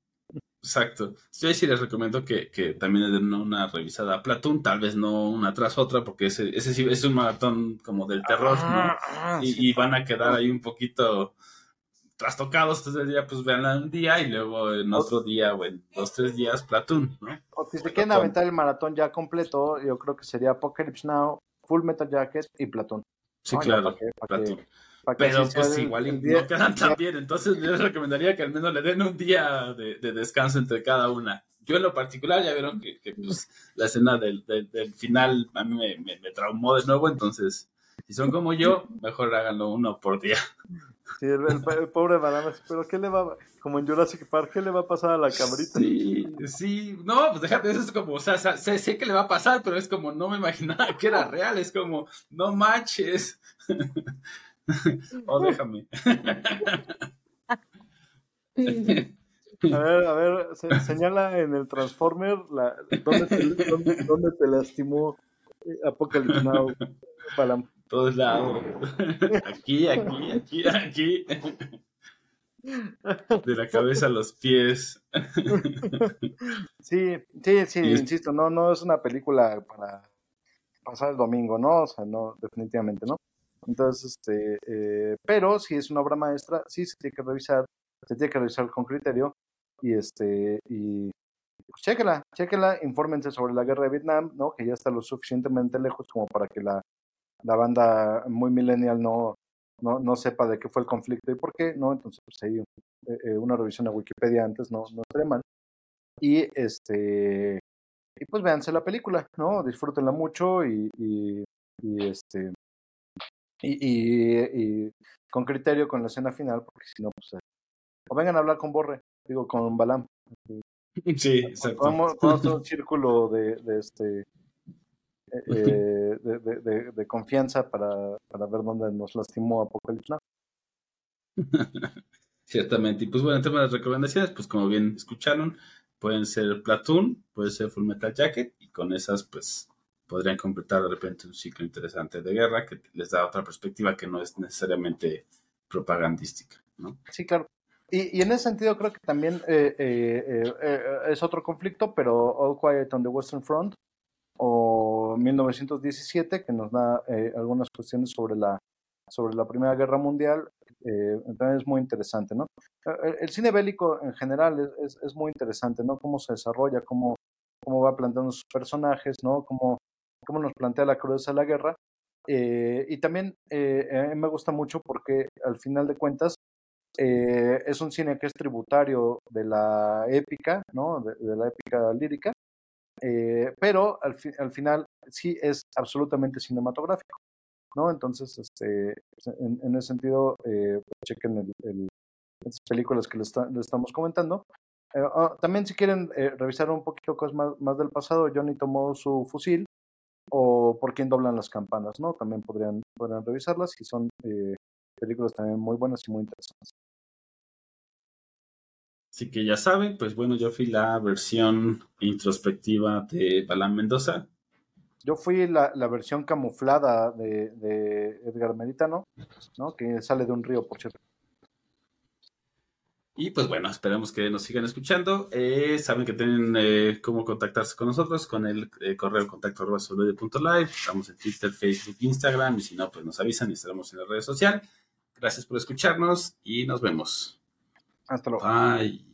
Exacto. Yo sí les recomiendo que, que también le den una revisada a Platoon, tal vez no una tras otra, porque ese, ese sí es un maratón como del terror, ¿no? Ah, ah, y, van a quedar ahí un poquito trastocados, entonces día pues veanla un día y luego en otro día o en dos, tres días Platoon, ¿no? O si se quieren aventar el maratón ya completo, yo creo que sería Apocalypse Now, Full Metal Jacket y Platoon. Sí, claro, Platoon. Pero pues igual no quedan tan bien, entonces yo les recomendaría que al menos le den un día de, descanso entre cada una. Yo en lo particular ya vieron que, pues, la escena del, del, final a mí me, me, traumó de nuevo, entonces si son como yo, mejor háganlo uno por día. Sí, el, pobre banana, pero ¿qué le va como en Jurassic Park, ¿qué le va a pasar a la cabrita? Sí, sí, no, pues déjate, eso es como, o sea, sé, sé que le va a pasar, pero es como, no me imaginaba que era real, es como, no manches. o déjame. A ver, a ver, señala en el Transformer la, ¿dónde, te, dónde, te lastimó Apocalypse Now, Palam. Todos lados. Aquí, aquí, aquí, aquí. De la cabeza a los pies. Sí, sí, sí, insisto, no, no es una película para pasar el domingo, ¿no? O sea, no, definitivamente, ¿no? Entonces, este, eh, pero si es una obra maestra, sí se tiene que revisar, se tiene que revisar con criterio y este, y pues chéquela, chéquela, infórmense sobre la guerra de Vietnam, ¿no? Que ya está lo suficientemente lejos como para que la, la banda muy millennial no, no, no sepa de qué fue el conflicto y por qué, ¿no? Entonces, pues ahí eh, eh, una revisión a Wikipedia antes no, no estaría mal. Y este, y pues véanse la película, ¿no? Disfrútenla mucho y, y, y este, y, y, con criterio con la escena final, porque si no, pues, o vengan a hablar con Borre, digo, con Balam. Sí, exacto. Vamos, a hacer un círculo de, de este, eh, de, de, confianza para, para, ver dónde nos lastimó Apocalipsis Ciertamente. Y pues bueno, en temas de recomendaciones, pues como bien escucharon, pueden ser Platoon, puede ser Full Metal Jacket, y con esas pues podrían completar de repente un ciclo interesante de guerra que les da otra perspectiva que no es necesariamente propagandística, ¿no? Sí, claro. Y, en ese sentido creo que también eh, eh, eh, es otro conflicto, pero All Quiet on the Western Front o 1917 que nos da algunas cuestiones sobre la sobre la Primera Guerra Mundial eh, también es muy interesante, ¿no? Eh, el, cine bélico en general es, es, muy interesante, ¿no? Cómo se desarrolla, cómo, cómo va planteando sus personajes, ¿no? Cómo, cómo nos plantea la crudeza de la guerra. Eh, y también eh, me gusta mucho porque al final de cuentas es un cine que es tributario de la épica, ¿no? De, de la épica lírica, pero al, fi al final sí es absolutamente cinematográfico. ¿no? Entonces, este, en, en ese sentido, eh, pues, chequen el, el, las películas que les, está, les estamos comentando. Eh, oh, también si quieren eh, revisar un poquito cosas más, más, del pasado, Johnny tomó su fusil o por quién doblan las campanas, ¿no? También podrían, podrían revisarlas y son eh, películas también muy buenas y muy interesantes. Así que ya saben, pues bueno, yo fui la versión introspectiva de Balán Mendoza. Yo fui la, la versión camuflada de, de, Edgar Meritano, ¿no? Que sale de un río, por cierto. Y pues bueno, esperamos que nos sigan escuchando. Eh, saben que tienen eh, cómo contactarse con nosotros con el eh, correo contacto live. Estamos en Twitter, Facebook, Instagram y si no, pues nos avisan y estaremos en la red social. Gracias por escucharnos y nos vemos. Hasta luego. Bye.